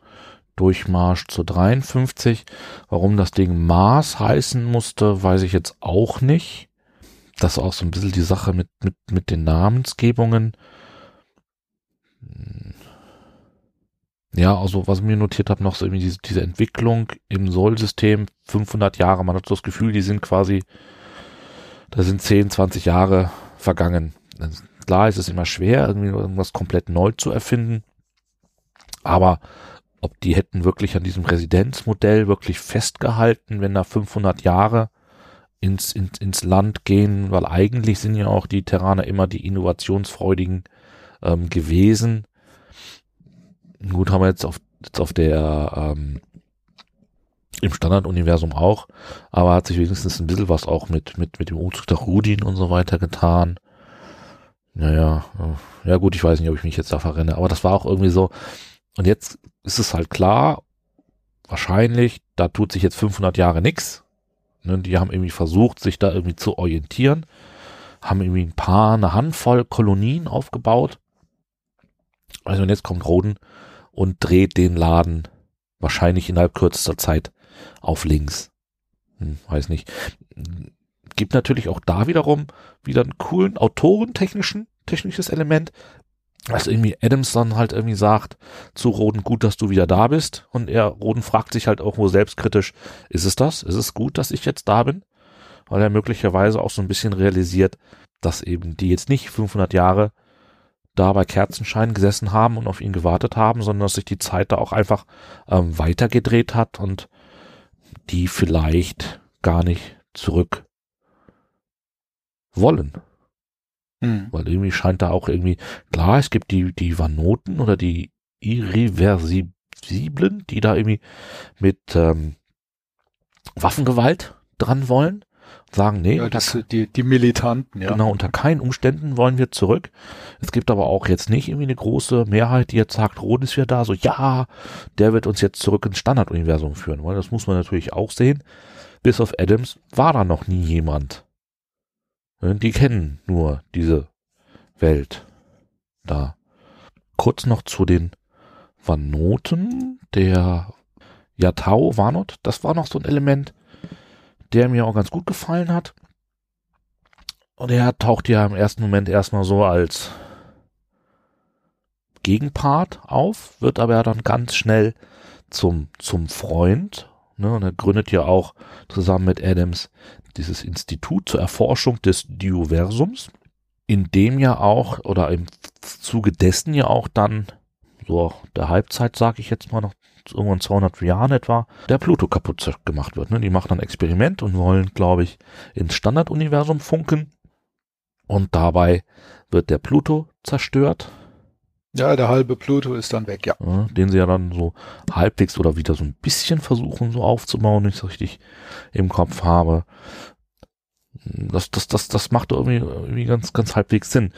Durchmarsch zur 53. Warum das Ding Mars heißen musste, weiß ich jetzt auch nicht. Das ist auch so ein bisschen die Sache mit, mit, mit den Namensgebungen. Ja, also was ich mir notiert habe, noch so irgendwie diese, diese Entwicklung im Sol-System, 500 Jahre, man hat so das Gefühl, die sind quasi, da sind 10, 20 Jahre vergangen. Klar ist es immer schwer, irgendwie irgendwas komplett neu zu erfinden, aber ob die hätten wirklich an diesem Residenzmodell wirklich festgehalten, wenn da 500 Jahre ins, ins, ins Land gehen, weil eigentlich sind ja auch die Terraner immer die innovationsfreudigen ähm, gewesen Gut, haben wir jetzt auf, jetzt auf der, ähm, im Standarduniversum auch, aber hat sich wenigstens ein bisschen was auch mit, mit, mit dem Umzug der Rudin und so weiter getan. Naja, äh, ja gut, ich weiß nicht, ob ich mich jetzt da verrenne, aber das war auch irgendwie so. Und jetzt ist es halt klar, wahrscheinlich, da tut sich jetzt 500 Jahre nix. Ne, die haben irgendwie versucht, sich da irgendwie zu orientieren, haben irgendwie ein paar, eine Handvoll Kolonien aufgebaut. Also und jetzt kommt Roden und dreht den Laden wahrscheinlich innerhalb kürzester Zeit auf links. Hm, weiß nicht. Gibt natürlich auch da wiederum wieder einen coolen autorentechnischen, technisches Element, dass irgendwie Adams dann halt irgendwie sagt zu Roden, gut, dass du wieder da bist. Und er, Roden fragt sich halt auch nur selbstkritisch, ist es das? Ist es gut, dass ich jetzt da bin? Weil er möglicherweise auch so ein bisschen realisiert, dass eben die jetzt nicht 500 Jahre da bei Kerzenschein gesessen haben und auf ihn gewartet haben, sondern dass sich die Zeit da auch einfach ähm, weitergedreht hat und die vielleicht gar nicht zurück wollen. Hm. Weil irgendwie scheint da auch irgendwie, klar, es gibt die, die Vanoten oder die Irreversiblen, die da irgendwie mit ähm, Waffengewalt dran wollen sagen, nee, ja, das, die, die Militanten, ja. Genau, unter keinen Umständen wollen wir zurück. Es gibt aber auch jetzt nicht irgendwie eine große Mehrheit, die jetzt sagt, Roden ist wieder da, so ja, der wird uns jetzt zurück ins Standarduniversum führen, weil das muss man natürlich auch sehen. Bis auf Adams war da noch nie jemand. Die kennen nur diese Welt da. Kurz noch zu den Vanoten, der Yatao Vanot, das war noch so ein Element, der mir auch ganz gut gefallen hat. Und er taucht ja im ersten Moment erstmal so als Gegenpart auf, wird aber ja dann ganz schnell zum, zum Freund. Ne? Und er gründet ja auch zusammen mit Adams dieses Institut zur Erforschung des Dioversums, in dem ja auch, oder im Zuge dessen ja auch dann, so der Halbzeit, sage ich jetzt mal noch irgendwann 200 Jahren etwa, der Pluto kaputt gemacht wird. Ne? Die machen ein Experiment und wollen, glaube ich, ins Standarduniversum funken. Und dabei wird der Pluto zerstört. Ja, der halbe Pluto ist dann weg, ja. ja. Den sie ja dann so halbwegs oder wieder so ein bisschen versuchen so aufzubauen, wenn ich es richtig im Kopf habe. Das, das, das, das macht irgendwie, irgendwie ganz, ganz halbwegs Sinn.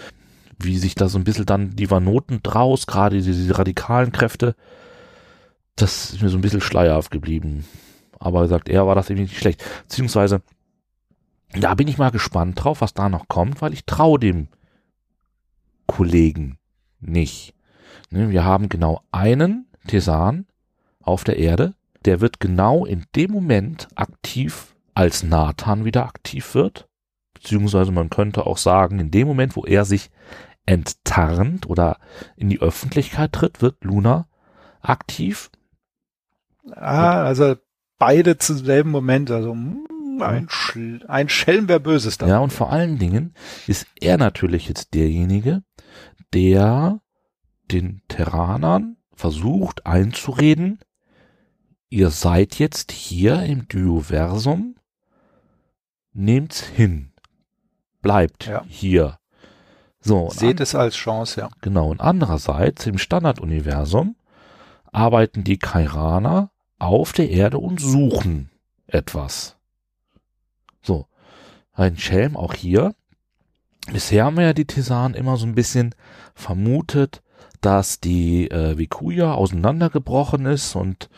Wie sich da so ein bisschen dann die Vanoten draus, gerade diese, diese radikalen Kräfte, das ist mir so ein bisschen schleierhaft geblieben. Aber er sagt, er war das irgendwie nicht schlecht. Beziehungsweise, da bin ich mal gespannt drauf, was da noch kommt, weil ich traue dem Kollegen nicht. Ne, wir haben genau einen Tesan auf der Erde, der wird genau in dem Moment aktiv, als Nathan wieder aktiv wird. Beziehungsweise man könnte auch sagen, in dem Moment, wo er sich enttarnt oder in die Öffentlichkeit tritt, wird Luna aktiv Ah, also beide zum selben Moment, also hm, ein, Sch ein Schelm, wer Böses da. Ja, und vor allen Dingen ist er natürlich jetzt derjenige, der den Terranern versucht einzureden, ihr seid jetzt hier im Dioversum, nehmt's hin, bleibt ja. hier. So, Seht es als Chance, ja. Genau, und andererseits im Standarduniversum arbeiten die Kairaner auf der Erde und suchen etwas. So, ein Schelm auch hier. Bisher haben wir ja die Tesan immer so ein bisschen vermutet, dass die äh, Vikuya auseinandergebrochen ist und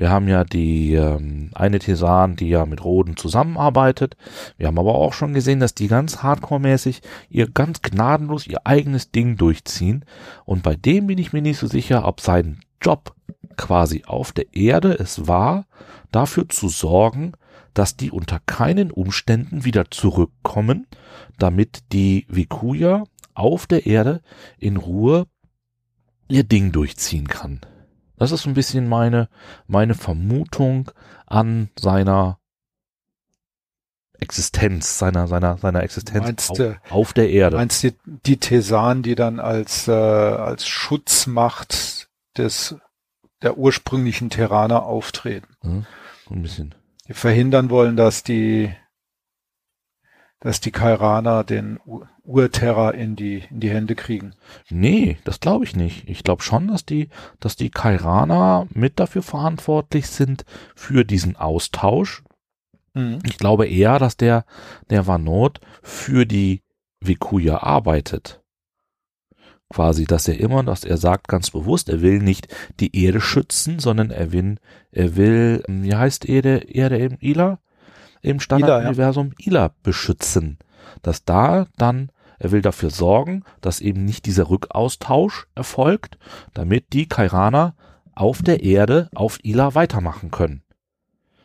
wir haben ja die ähm, eine Tesan, die ja mit Roden zusammenarbeitet. Wir haben aber auch schon gesehen, dass die ganz hardcore-mäßig ihr ganz gnadenlos ihr eigenes Ding durchziehen. Und bei dem bin ich mir nicht so sicher, ob sein Job quasi auf der Erde es war, dafür zu sorgen, dass die unter keinen Umständen wieder zurückkommen, damit die Vikuya auf der Erde in Ruhe ihr Ding durchziehen kann. Das ist so ein bisschen meine, meine Vermutung an seiner Existenz, seiner, seiner, seiner Existenz Meinst auf, auf der Erde. Meinst du die Tesan, die dann als, äh, als Schutzmacht des, der ursprünglichen Terraner auftreten? Hm? So ein bisschen. Die verhindern wollen, dass die, dass die Kairaner den Ur- Urterra in die, in die Hände kriegen. Nee, das glaube ich nicht. Ich glaube schon, dass die, dass die Kairaner mit dafür verantwortlich sind für diesen Austausch. Mhm. Ich glaube eher, dass der, der Vanot für die Vikuya arbeitet. Quasi, dass er immer, dass er sagt ganz bewusst, er will nicht die Erde schützen, sondern er will, er will, ähm, wie heißt Erde, Erde im Ila? Im Standarduniversum Ila beschützen. Dass da dann, er will dafür sorgen, dass eben nicht dieser Rückaustausch erfolgt, damit die Kairaner auf der Erde auf Ila weitermachen können.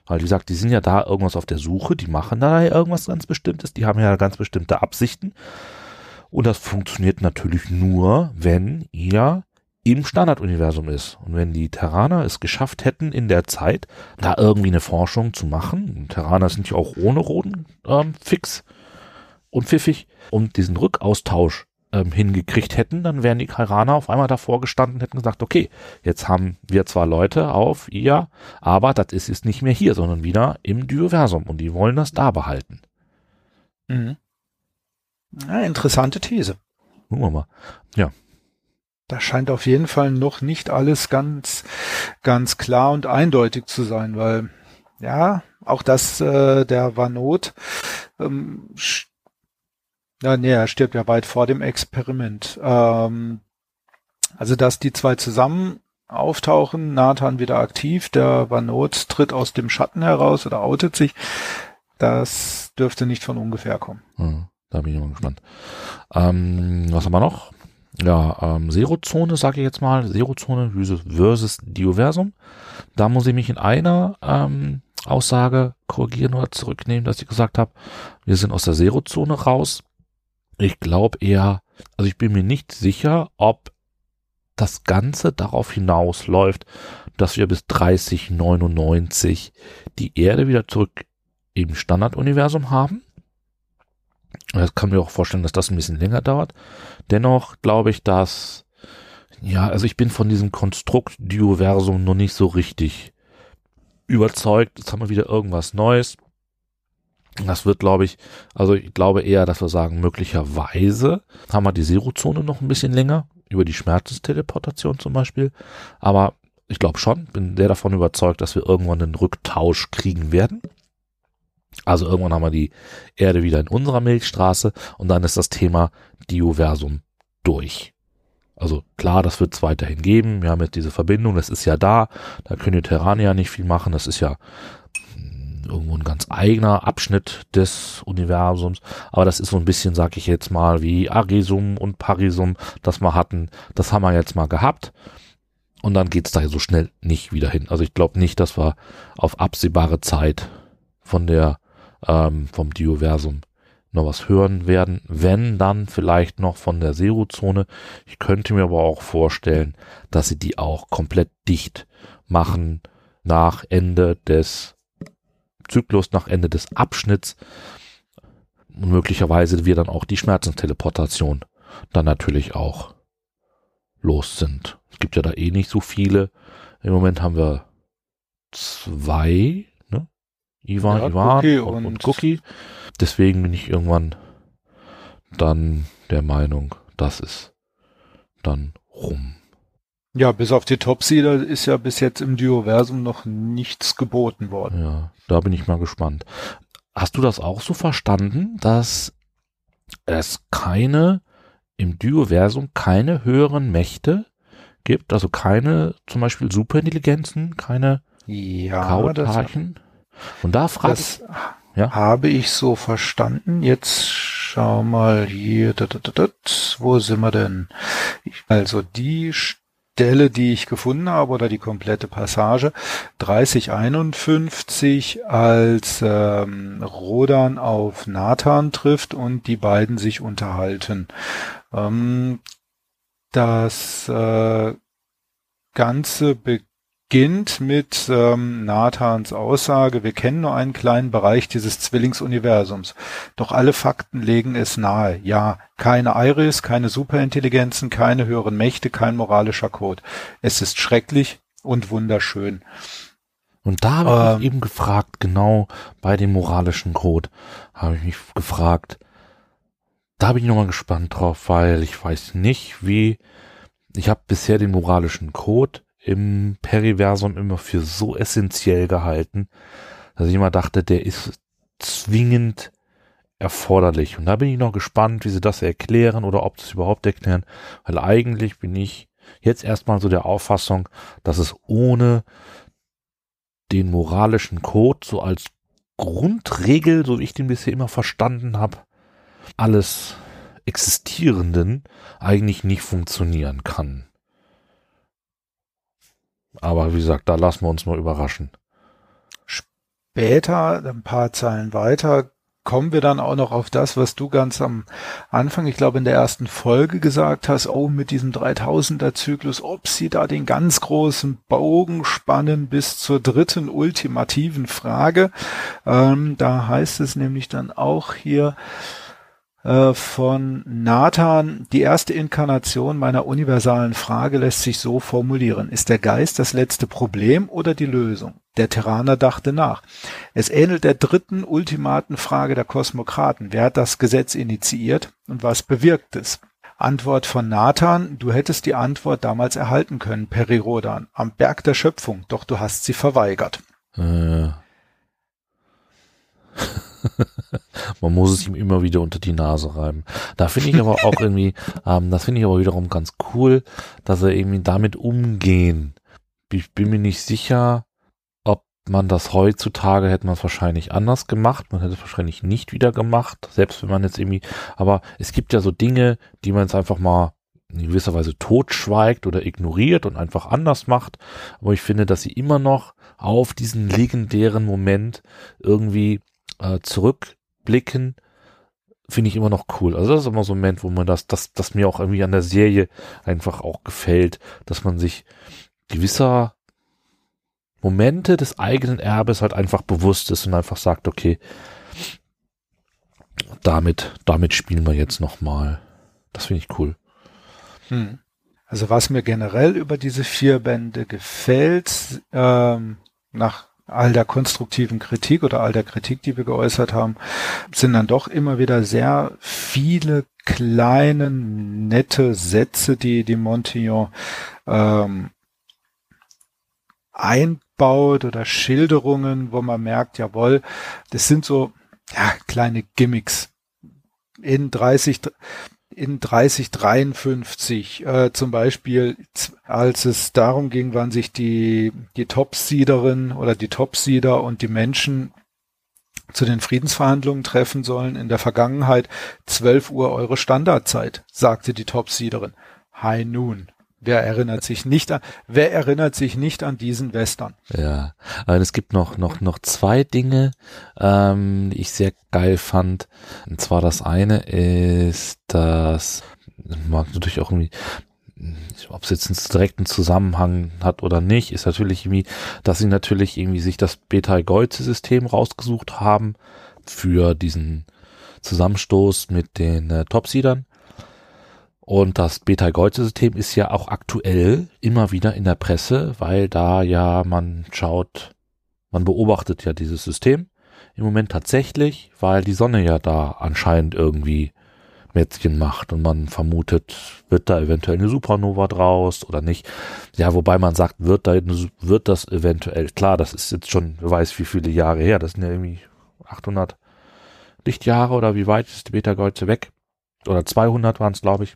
Weil, wie gesagt, die sind ja da irgendwas auf der Suche, die machen da ja irgendwas ganz Bestimmtes, die haben ja ganz bestimmte Absichten. Und das funktioniert natürlich nur, wenn ihr im Standarduniversum ist. Und wenn die Terraner es geschafft hätten, in der Zeit da irgendwie eine Forschung zu machen, Terraner sind ja auch ohne Roden ähm, fix und pfiffig, und diesen Rückaustausch ähm, hingekriegt hätten, dann wären die Kairaner auf einmal davor gestanden und hätten gesagt, okay, jetzt haben wir zwar Leute auf ihr, aber das ist jetzt nicht mehr hier, sondern wieder im Dioversum und die wollen das da behalten. Mhm. Ja, interessante These. Gucken wir mal. Da scheint auf jeden Fall noch nicht alles ganz, ganz klar und eindeutig zu sein, weil ja, auch das äh, der Vanot, ähm, ja, nee, er stirbt ja weit vor dem Experiment. Ähm, also, dass die zwei zusammen auftauchen, Nathan wieder aktiv, der Vanot tritt aus dem Schatten heraus oder outet sich, das dürfte nicht von ungefähr kommen. Hm, da bin ich mal gespannt. Ähm, was haben wir noch? Ja, ähm, Zero-Zone, sage ich jetzt mal. Zero-Zone versus- Dioversum. Da muss ich mich in einer ähm, Aussage korrigieren oder zurücknehmen, dass ich gesagt habe, wir sind aus der Zero-Zone raus. Ich glaube eher, also ich bin mir nicht sicher, ob das Ganze darauf hinausläuft, dass wir bis 3099 die Erde wieder zurück im Standarduniversum haben. Das kann mir auch vorstellen, dass das ein bisschen länger dauert. Dennoch glaube ich, dass, ja, also ich bin von diesem Konstrukt Dioversum noch nicht so richtig überzeugt. Jetzt haben wir wieder irgendwas Neues. Das wird, glaube ich, also ich glaube eher, dass wir sagen, möglicherweise haben wir die Zero-Zone noch ein bisschen länger, über die Schmerzesteleportation zum Beispiel. Aber ich glaube schon, bin sehr davon überzeugt, dass wir irgendwann einen Rücktausch kriegen werden. Also irgendwann haben wir die Erde wieder in unserer Milchstraße und dann ist das Thema Dioversum durch. Also klar, das wird es weiterhin geben. Wir haben jetzt diese Verbindung, das ist ja da. Da können die Terranier nicht viel machen. Das ist ja mh, irgendwo ein ganz eigener Abschnitt des Universums. Aber das ist so ein bisschen, sag ich jetzt mal, wie Arisum und Parisum, das wir hatten. Das haben wir jetzt mal gehabt. Und dann geht's da so schnell nicht wieder hin. Also ich glaube nicht, dass wir auf absehbare Zeit von der ähm, vom Dioversum noch was hören werden. Wenn, dann vielleicht noch von der Zero-Zone. Ich könnte mir aber auch vorstellen, dass sie die auch komplett dicht machen nach Ende des Zyklus, nach Ende des Abschnitts. Und möglicherweise wir dann auch die Schmerzenteleportation dann natürlich auch los sind. Es gibt ja da eh nicht so viele. Im Moment haben wir zwei? Ivan, Ja, Ivan Cookie und, und Cookie. Deswegen bin ich irgendwann dann der Meinung, das ist dann rum. Ja, bis auf die Topseeder ist ja bis jetzt im Dioversum noch nichts geboten worden. Ja, da bin ich mal gespannt. Hast du das auch so verstanden, dass es keine im Dioversum keine höheren Mächte gibt, also keine zum Beispiel Superintelligenzen, keine Ja, Kautarchen? Und da frage ich, das Ja? habe ich so verstanden. Jetzt schau mal hier, dat, dat, dat. wo sind wir denn? Also die Stelle, die ich gefunden habe, oder die komplette Passage, 3051, als ähm, Rodan auf Nathan trifft und die beiden sich unterhalten. Ähm, das äh, Ganze beginnt mit ähm, Nathans Aussage, wir kennen nur einen kleinen Bereich dieses Zwillingsuniversums. Doch alle Fakten legen es nahe. Ja, keine Iris, keine Superintelligenzen, keine höheren Mächte, kein moralischer Code. Es ist schrecklich und wunderschön. Und da habe ich ähm, mich eben gefragt, genau bei dem moralischen Code, habe ich mich gefragt, da bin ich nochmal gespannt drauf, weil ich weiß nicht, wie, ich habe bisher den moralischen Code im Periversum immer für so essentiell gehalten, dass ich immer dachte, der ist zwingend erforderlich. Und da bin ich noch gespannt, wie sie das erklären oder ob sie es überhaupt erklären, weil eigentlich bin ich jetzt erstmal so der Auffassung, dass es ohne den moralischen Code so als Grundregel, so wie ich den bisher immer verstanden habe, alles Existierenden eigentlich nicht funktionieren kann. Aber wie gesagt, da lassen wir uns mal überraschen. Später, ein paar Zeilen weiter, kommen wir dann auch noch auf das, was du ganz am Anfang, ich glaube in der ersten Folge gesagt hast, oh, mit diesem 3000er Zyklus, ob sie da den ganz großen Bogen spannen bis zur dritten ultimativen Frage. Ähm, da heißt es nämlich dann auch hier, äh, von Nathan, die erste Inkarnation meiner universalen Frage lässt sich so formulieren. Ist der Geist das letzte Problem oder die Lösung? Der Terraner dachte nach. Es ähnelt der dritten ultimaten Frage der Kosmokraten. Wer hat das Gesetz initiiert und was bewirkt es? Antwort von Nathan, du hättest die Antwort damals erhalten können, Perirodan, am Berg der Schöpfung, doch du hast sie verweigert. Äh. Man muss es ihm immer wieder unter die Nase reiben. Da finde ich aber auch irgendwie, ähm, das finde ich aber wiederum ganz cool, dass er irgendwie damit umgehen. Ich bin mir nicht sicher, ob man das heutzutage hätte man es wahrscheinlich anders gemacht. Man hätte es wahrscheinlich nicht wieder gemacht, selbst wenn man jetzt irgendwie, aber es gibt ja so Dinge, die man jetzt einfach mal in gewisser Weise totschweigt oder ignoriert und einfach anders macht. Aber ich finde, dass sie immer noch auf diesen legendären Moment irgendwie äh, zurückblicken, finde ich immer noch cool. Also das ist immer so ein Moment, wo man das, das, das mir auch irgendwie an der Serie einfach auch gefällt, dass man sich gewisser Momente des eigenen Erbes halt einfach bewusst ist und einfach sagt, okay, damit, damit spielen wir jetzt nochmal. Das finde ich cool. Hm. Also was mir generell über diese vier Bände gefällt, ähm, nach all der konstruktiven Kritik oder all der Kritik, die wir geäußert haben, sind dann doch immer wieder sehr viele kleine, nette Sätze, die die Montillon ähm, einbaut oder Schilderungen, wo man merkt, jawohl, das sind so ja, kleine Gimmicks. In 30, in 3053 äh, zum Beispiel, als es darum ging, wann sich die, die Topsiederin oder die Topsieder und die Menschen zu den Friedensverhandlungen treffen sollen in der Vergangenheit 12 Uhr eure Standardzeit, sagte die Topsiederin. High Noon. Wer erinnert sich nicht an, wer erinnert sich nicht an diesen Western? Ja, aber es gibt noch, noch, noch zwei Dinge, ähm, die ich sehr geil fand. Und zwar das eine ist, dass, mag natürlich auch irgendwie, ob es jetzt einen direkten Zusammenhang hat oder nicht, ist natürlich irgendwie, dass sie natürlich irgendwie sich das Beta-Geuze-System rausgesucht haben für diesen Zusammenstoß mit den äh, Topseedern und das Beta-Geuze-System ist ja auch aktuell immer wieder in der Presse, weil da ja man schaut, man beobachtet ja dieses System im Moment tatsächlich, weil die Sonne ja da anscheinend irgendwie Mätzchen macht und man vermutet, wird da eventuell eine Supernova draus oder nicht. Ja, wobei man sagt, wird da, wird das eventuell, klar, das ist jetzt schon, wer weiß wie viele Jahre her, das sind ja irgendwie 800 Lichtjahre oder wie weit ist die Beta-Geuze weg? Oder 200 waren es, glaube ich.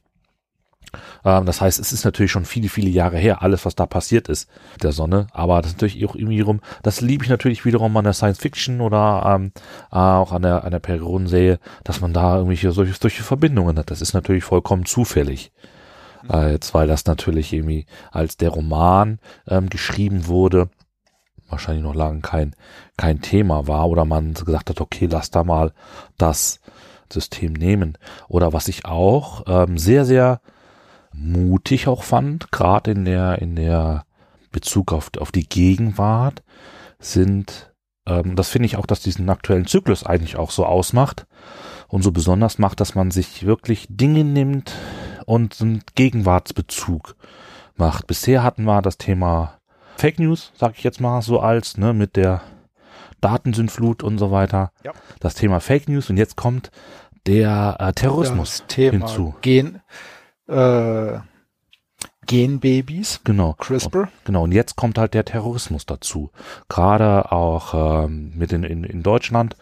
Ähm, das heißt, es ist natürlich schon viele, viele Jahre her, alles, was da passiert ist der Sonne. Aber das ist natürlich auch irgendwie rum, das liebe ich natürlich wiederum an der Science Fiction oder ähm, auch an der, an der Periodenserie, dass man da irgendwelche solche, solche Verbindungen hat. Das ist natürlich vollkommen zufällig. Mhm. Äh, jetzt, weil das natürlich irgendwie als der Roman ähm, geschrieben wurde, wahrscheinlich noch lange kein, kein Thema war oder man gesagt hat, okay, lass da mal das System nehmen. Oder was ich auch ähm, sehr, sehr mutig auch fand, gerade in der, in der Bezug auf, auf die Gegenwart sind, ähm, das finde ich auch, dass diesen aktuellen Zyklus eigentlich auch so ausmacht und so besonders macht, dass man sich wirklich Dinge nimmt und einen Gegenwartsbezug macht. Bisher hatten wir das Thema Fake News, sag ich jetzt mal so als, ne, mit der Datensündflut und so weiter. Ja. Das Thema Fake News und jetzt kommt der äh, Terrorismus das Thema hinzu. Gen, äh, Genbabys. Genau. CRISPR. Genau. Und jetzt kommt halt der Terrorismus dazu. Gerade auch ähm, mit in, in, in Deutschland.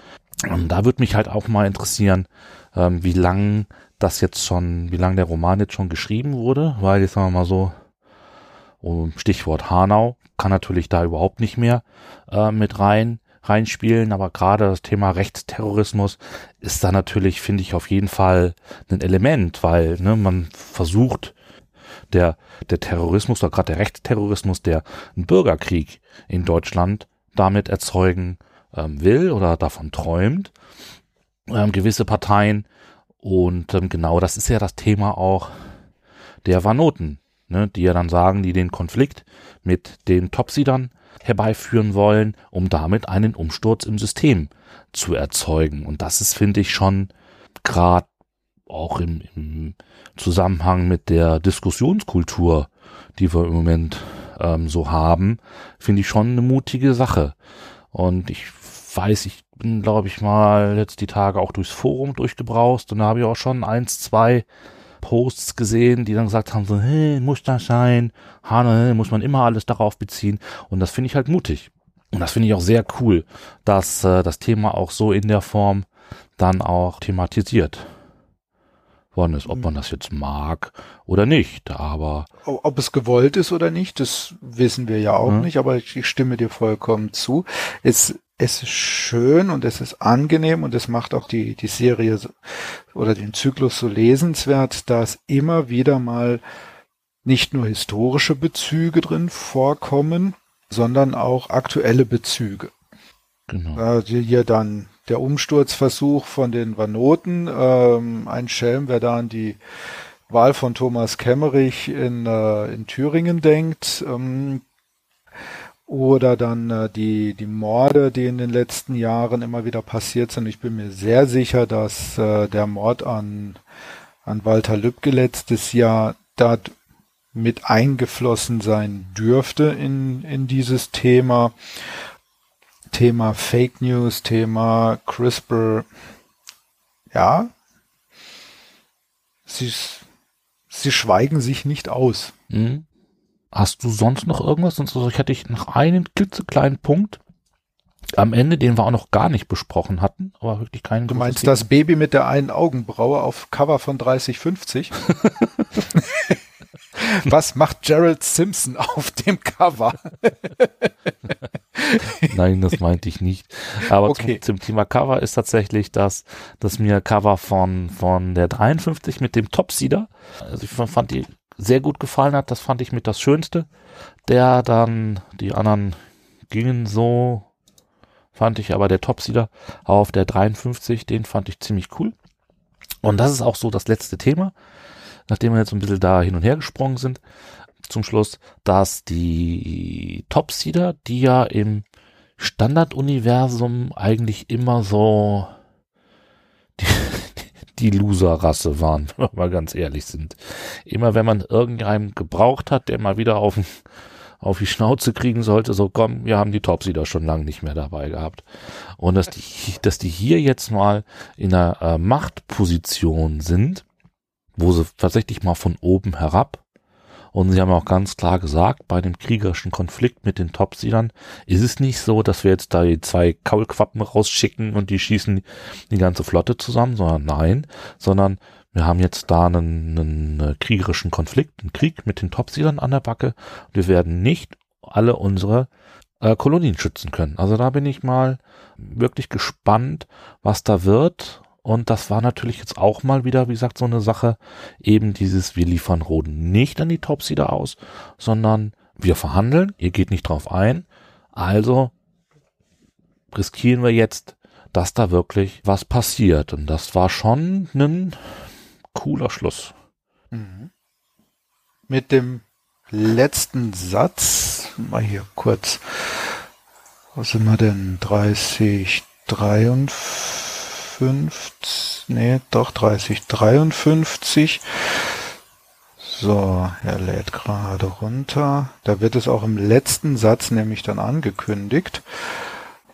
Und da würde mich halt auch mal interessieren, ähm, wie lang das jetzt schon, wie lang der Roman jetzt schon geschrieben wurde, weil jetzt sagen wir mal so, um Stichwort Hanau kann natürlich da überhaupt nicht mehr äh, mit rein reinspielen, aber gerade das Thema Rechtsterrorismus ist da natürlich, finde ich, auf jeden Fall ein Element, weil ne, man versucht, der, der Terrorismus oder gerade der Rechtsterrorismus, der einen Bürgerkrieg in Deutschland damit erzeugen ähm, will oder davon träumt, ähm, gewisse Parteien. Und ähm, genau das ist ja das Thema auch der Vanoten, ne, die ja dann sagen, die den Konflikt mit den Topsidern herbeiführen wollen, um damit einen Umsturz im System zu erzeugen. Und das ist, finde ich, schon gerade auch im, im, Zusammenhang mit der Diskussionskultur, die wir im Moment ähm, so haben, finde ich schon eine mutige Sache. Und ich weiß, ich bin, glaube ich, mal jetzt die Tage auch durchs Forum durchgebraust und da habe ich auch schon eins, zwei Posts gesehen, die dann gesagt haben, so, hey, muss das sein? Hane, muss man immer alles darauf beziehen? Und das finde ich halt mutig. Und das finde ich auch sehr cool, dass äh, das Thema auch so in der Form dann auch thematisiert worden ist, ob man das jetzt mag oder nicht, aber. Ob es gewollt ist oder nicht, das wissen wir ja auch ja. nicht, aber ich stimme dir vollkommen zu. Es es ist schön und es ist angenehm und es macht auch die, die Serie oder den Zyklus so lesenswert, dass immer wieder mal nicht nur historische Bezüge drin vorkommen, sondern auch aktuelle Bezüge. Genau. Äh, hier dann der Umsturzversuch von den Vanoten, ähm, ein Schelm, wer da an die Wahl von Thomas Kemmerich in, äh, in Thüringen denkt, ähm, oder dann äh, die, die Morde, die in den letzten Jahren immer wieder passiert sind. Ich bin mir sehr sicher, dass äh, der Mord an, an Walter Lübcke letztes Jahr da mit eingeflossen sein dürfte in, in dieses Thema. Thema Fake News, Thema CRISPR. Ja, sie, sie schweigen sich nicht aus. Mhm. Hast du sonst noch irgendwas? Sonst also ich hatte ich noch einen klitzekleinen Punkt am Ende, den wir auch noch gar nicht besprochen hatten, aber wirklich keinen. Du meinst das Baby mit der einen Augenbraue auf Cover von 3050? Was macht Gerald Simpson auf dem Cover? Nein, das meinte ich nicht. Aber okay. zum, zum, Thema Cover ist tatsächlich das, dass mir Cover von, von der 53 mit dem Topseeder, also ich fand die sehr gut gefallen hat. Das fand ich mit das Schönste. Der dann, die anderen gingen so, fand ich aber der Topseeder auf der 53, den fand ich ziemlich cool. Und das ist auch so das letzte Thema, nachdem wir jetzt ein bisschen da hin und her gesprungen sind, zum Schluss, dass die Topseeder, die ja im Standarduniversum eigentlich immer so die, die Loser-Rasse waren, wenn wir mal ganz ehrlich sind. Immer wenn man irgendeinen gebraucht hat, der mal wieder auf, auf die Schnauze kriegen sollte, so komm, wir haben die Topsieder schon lange nicht mehr dabei gehabt. Und dass die, dass die hier jetzt mal in einer äh, Machtposition sind, wo sie tatsächlich mal von oben herab und sie haben auch ganz klar gesagt, bei dem kriegerischen Konflikt mit den Topsiedern ist es nicht so, dass wir jetzt da die zwei Kaulquappen rausschicken und die schießen die ganze Flotte zusammen, sondern nein, sondern wir haben jetzt da einen, einen kriegerischen Konflikt, einen Krieg mit den Topsiedern an der Backe. Wir werden nicht alle unsere äh, Kolonien schützen können. Also da bin ich mal wirklich gespannt, was da wird und das war natürlich jetzt auch mal wieder, wie gesagt, so eine Sache, eben dieses, wir liefern Roden nicht an die Topsider aus, sondern wir verhandeln, ihr geht nicht drauf ein, also riskieren wir jetzt, dass da wirklich was passiert. Und das war schon ein cooler Schluss. Mhm. Mit dem letzten Satz mal hier kurz. Was sind wir denn? 30, 53, nee, doch 30, 53. So, er lädt gerade runter. Da wird es auch im letzten Satz nämlich dann angekündigt.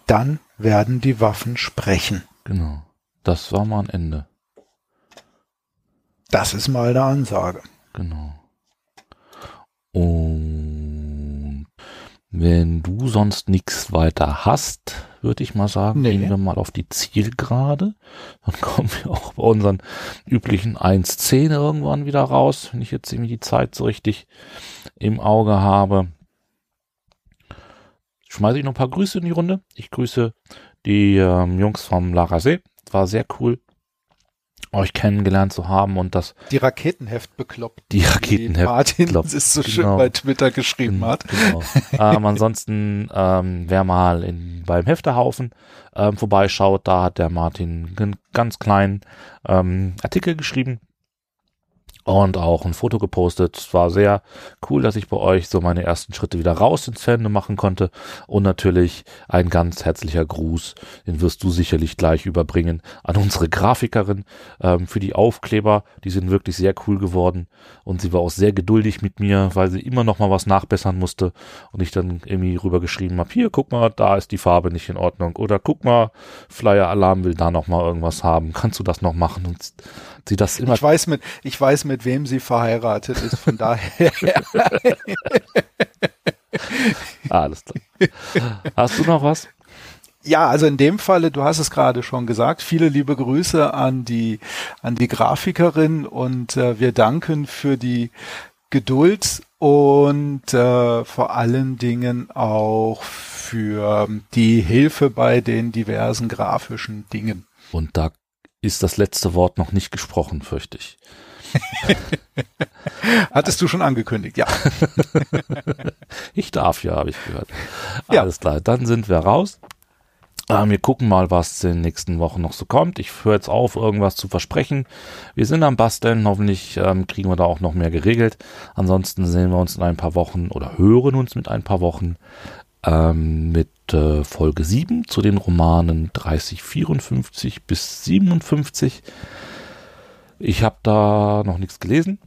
Dann werden die Waffen sprechen. Genau. Das war mal ein Ende. Das ist mal eine Ansage. Genau. Und wenn du sonst nichts weiter hast, würde ich mal sagen, Nee. gehen wir mal auf die Zielgerade. Dann kommen wir auch bei unseren üblichen 1.10 irgendwann wieder raus, wenn ich jetzt irgendwie die Zeit so richtig im Auge habe. Schmeiße ich noch ein paar Grüße in die Runde. Ich grüße die ähm, Jungs vom Lara See. War sehr cool, euch kennengelernt zu haben und das Die Raketenheft bekloppt. die Raketenheft Martin bekloppt. es so schön Genau. bei Twitter geschrieben Gen- hat. Genau. ähm, ansonsten, ähm, wer mal in, beim Hefterhaufen ähm, vorbeischaut, da hat der Martin einen ganz kleinen ähm, Artikel geschrieben und auch ein Foto gepostet. Es war sehr cool, dass ich bei euch so meine ersten Schritte wieder raus ins Fandom machen konnte. Und natürlich ein ganz herzlicher Gruß, den wirst du sicherlich gleich überbringen, an unsere Grafikerin ähm, für die Aufkleber. Die sind wirklich sehr cool geworden. Und sie war auch sehr geduldig mit mir, weil sie immer noch mal was nachbessern musste. Und ich dann irgendwie rübergeschrieben habe, hier, guck mal, da ist die Farbe nicht in Ordnung. Oder guck mal, Flyer Alarm will da noch mal irgendwas haben. Kannst du das noch machen? Und sie das immer Ich weiß mit, ich weiß mit wem sie verheiratet ist, von daher. Alles klar. Hast du noch was? Ja, also in dem Falle, du hast es gerade schon gesagt, viele liebe Grüße an die, an die Grafikerin und äh, wir danken für die Geduld und äh, vor allen Dingen auch für die Hilfe bei den diversen grafischen Dingen. Und da ist das letzte Wort noch nicht gesprochen, fürchte ich. Hattest du schon angekündigt, ja. Ich darf ja, habe ich gehört. Ja. Alles klar, dann sind wir raus. Ähm, wir gucken mal, was in den nächsten Wochen noch so kommt. Ich höre jetzt auf, irgendwas zu versprechen. Wir sind am Basteln. Hoffentlich ähm, kriegen wir da auch noch mehr geregelt. Ansonsten sehen wir uns in ein paar Wochen oder hören uns mit ein paar Wochen ähm, mit äh, Folge 7 zu den Romanen 3054 bis 57. Ich habe da noch nichts gelesen.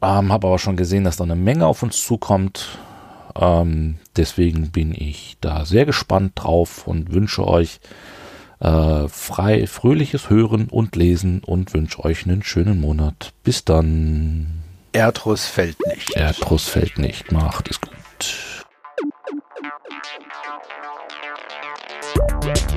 Ähm, habe aber schon gesehen, dass da eine Menge auf uns zukommt. Ähm, deswegen bin ich da sehr gespannt drauf und wünsche euch äh, frei, fröhliches Hören und Lesen und wünsche euch einen schönen Monat. Bis dann. Erdrus fällt nicht. Erdruss fällt nicht. Macht es gut. You.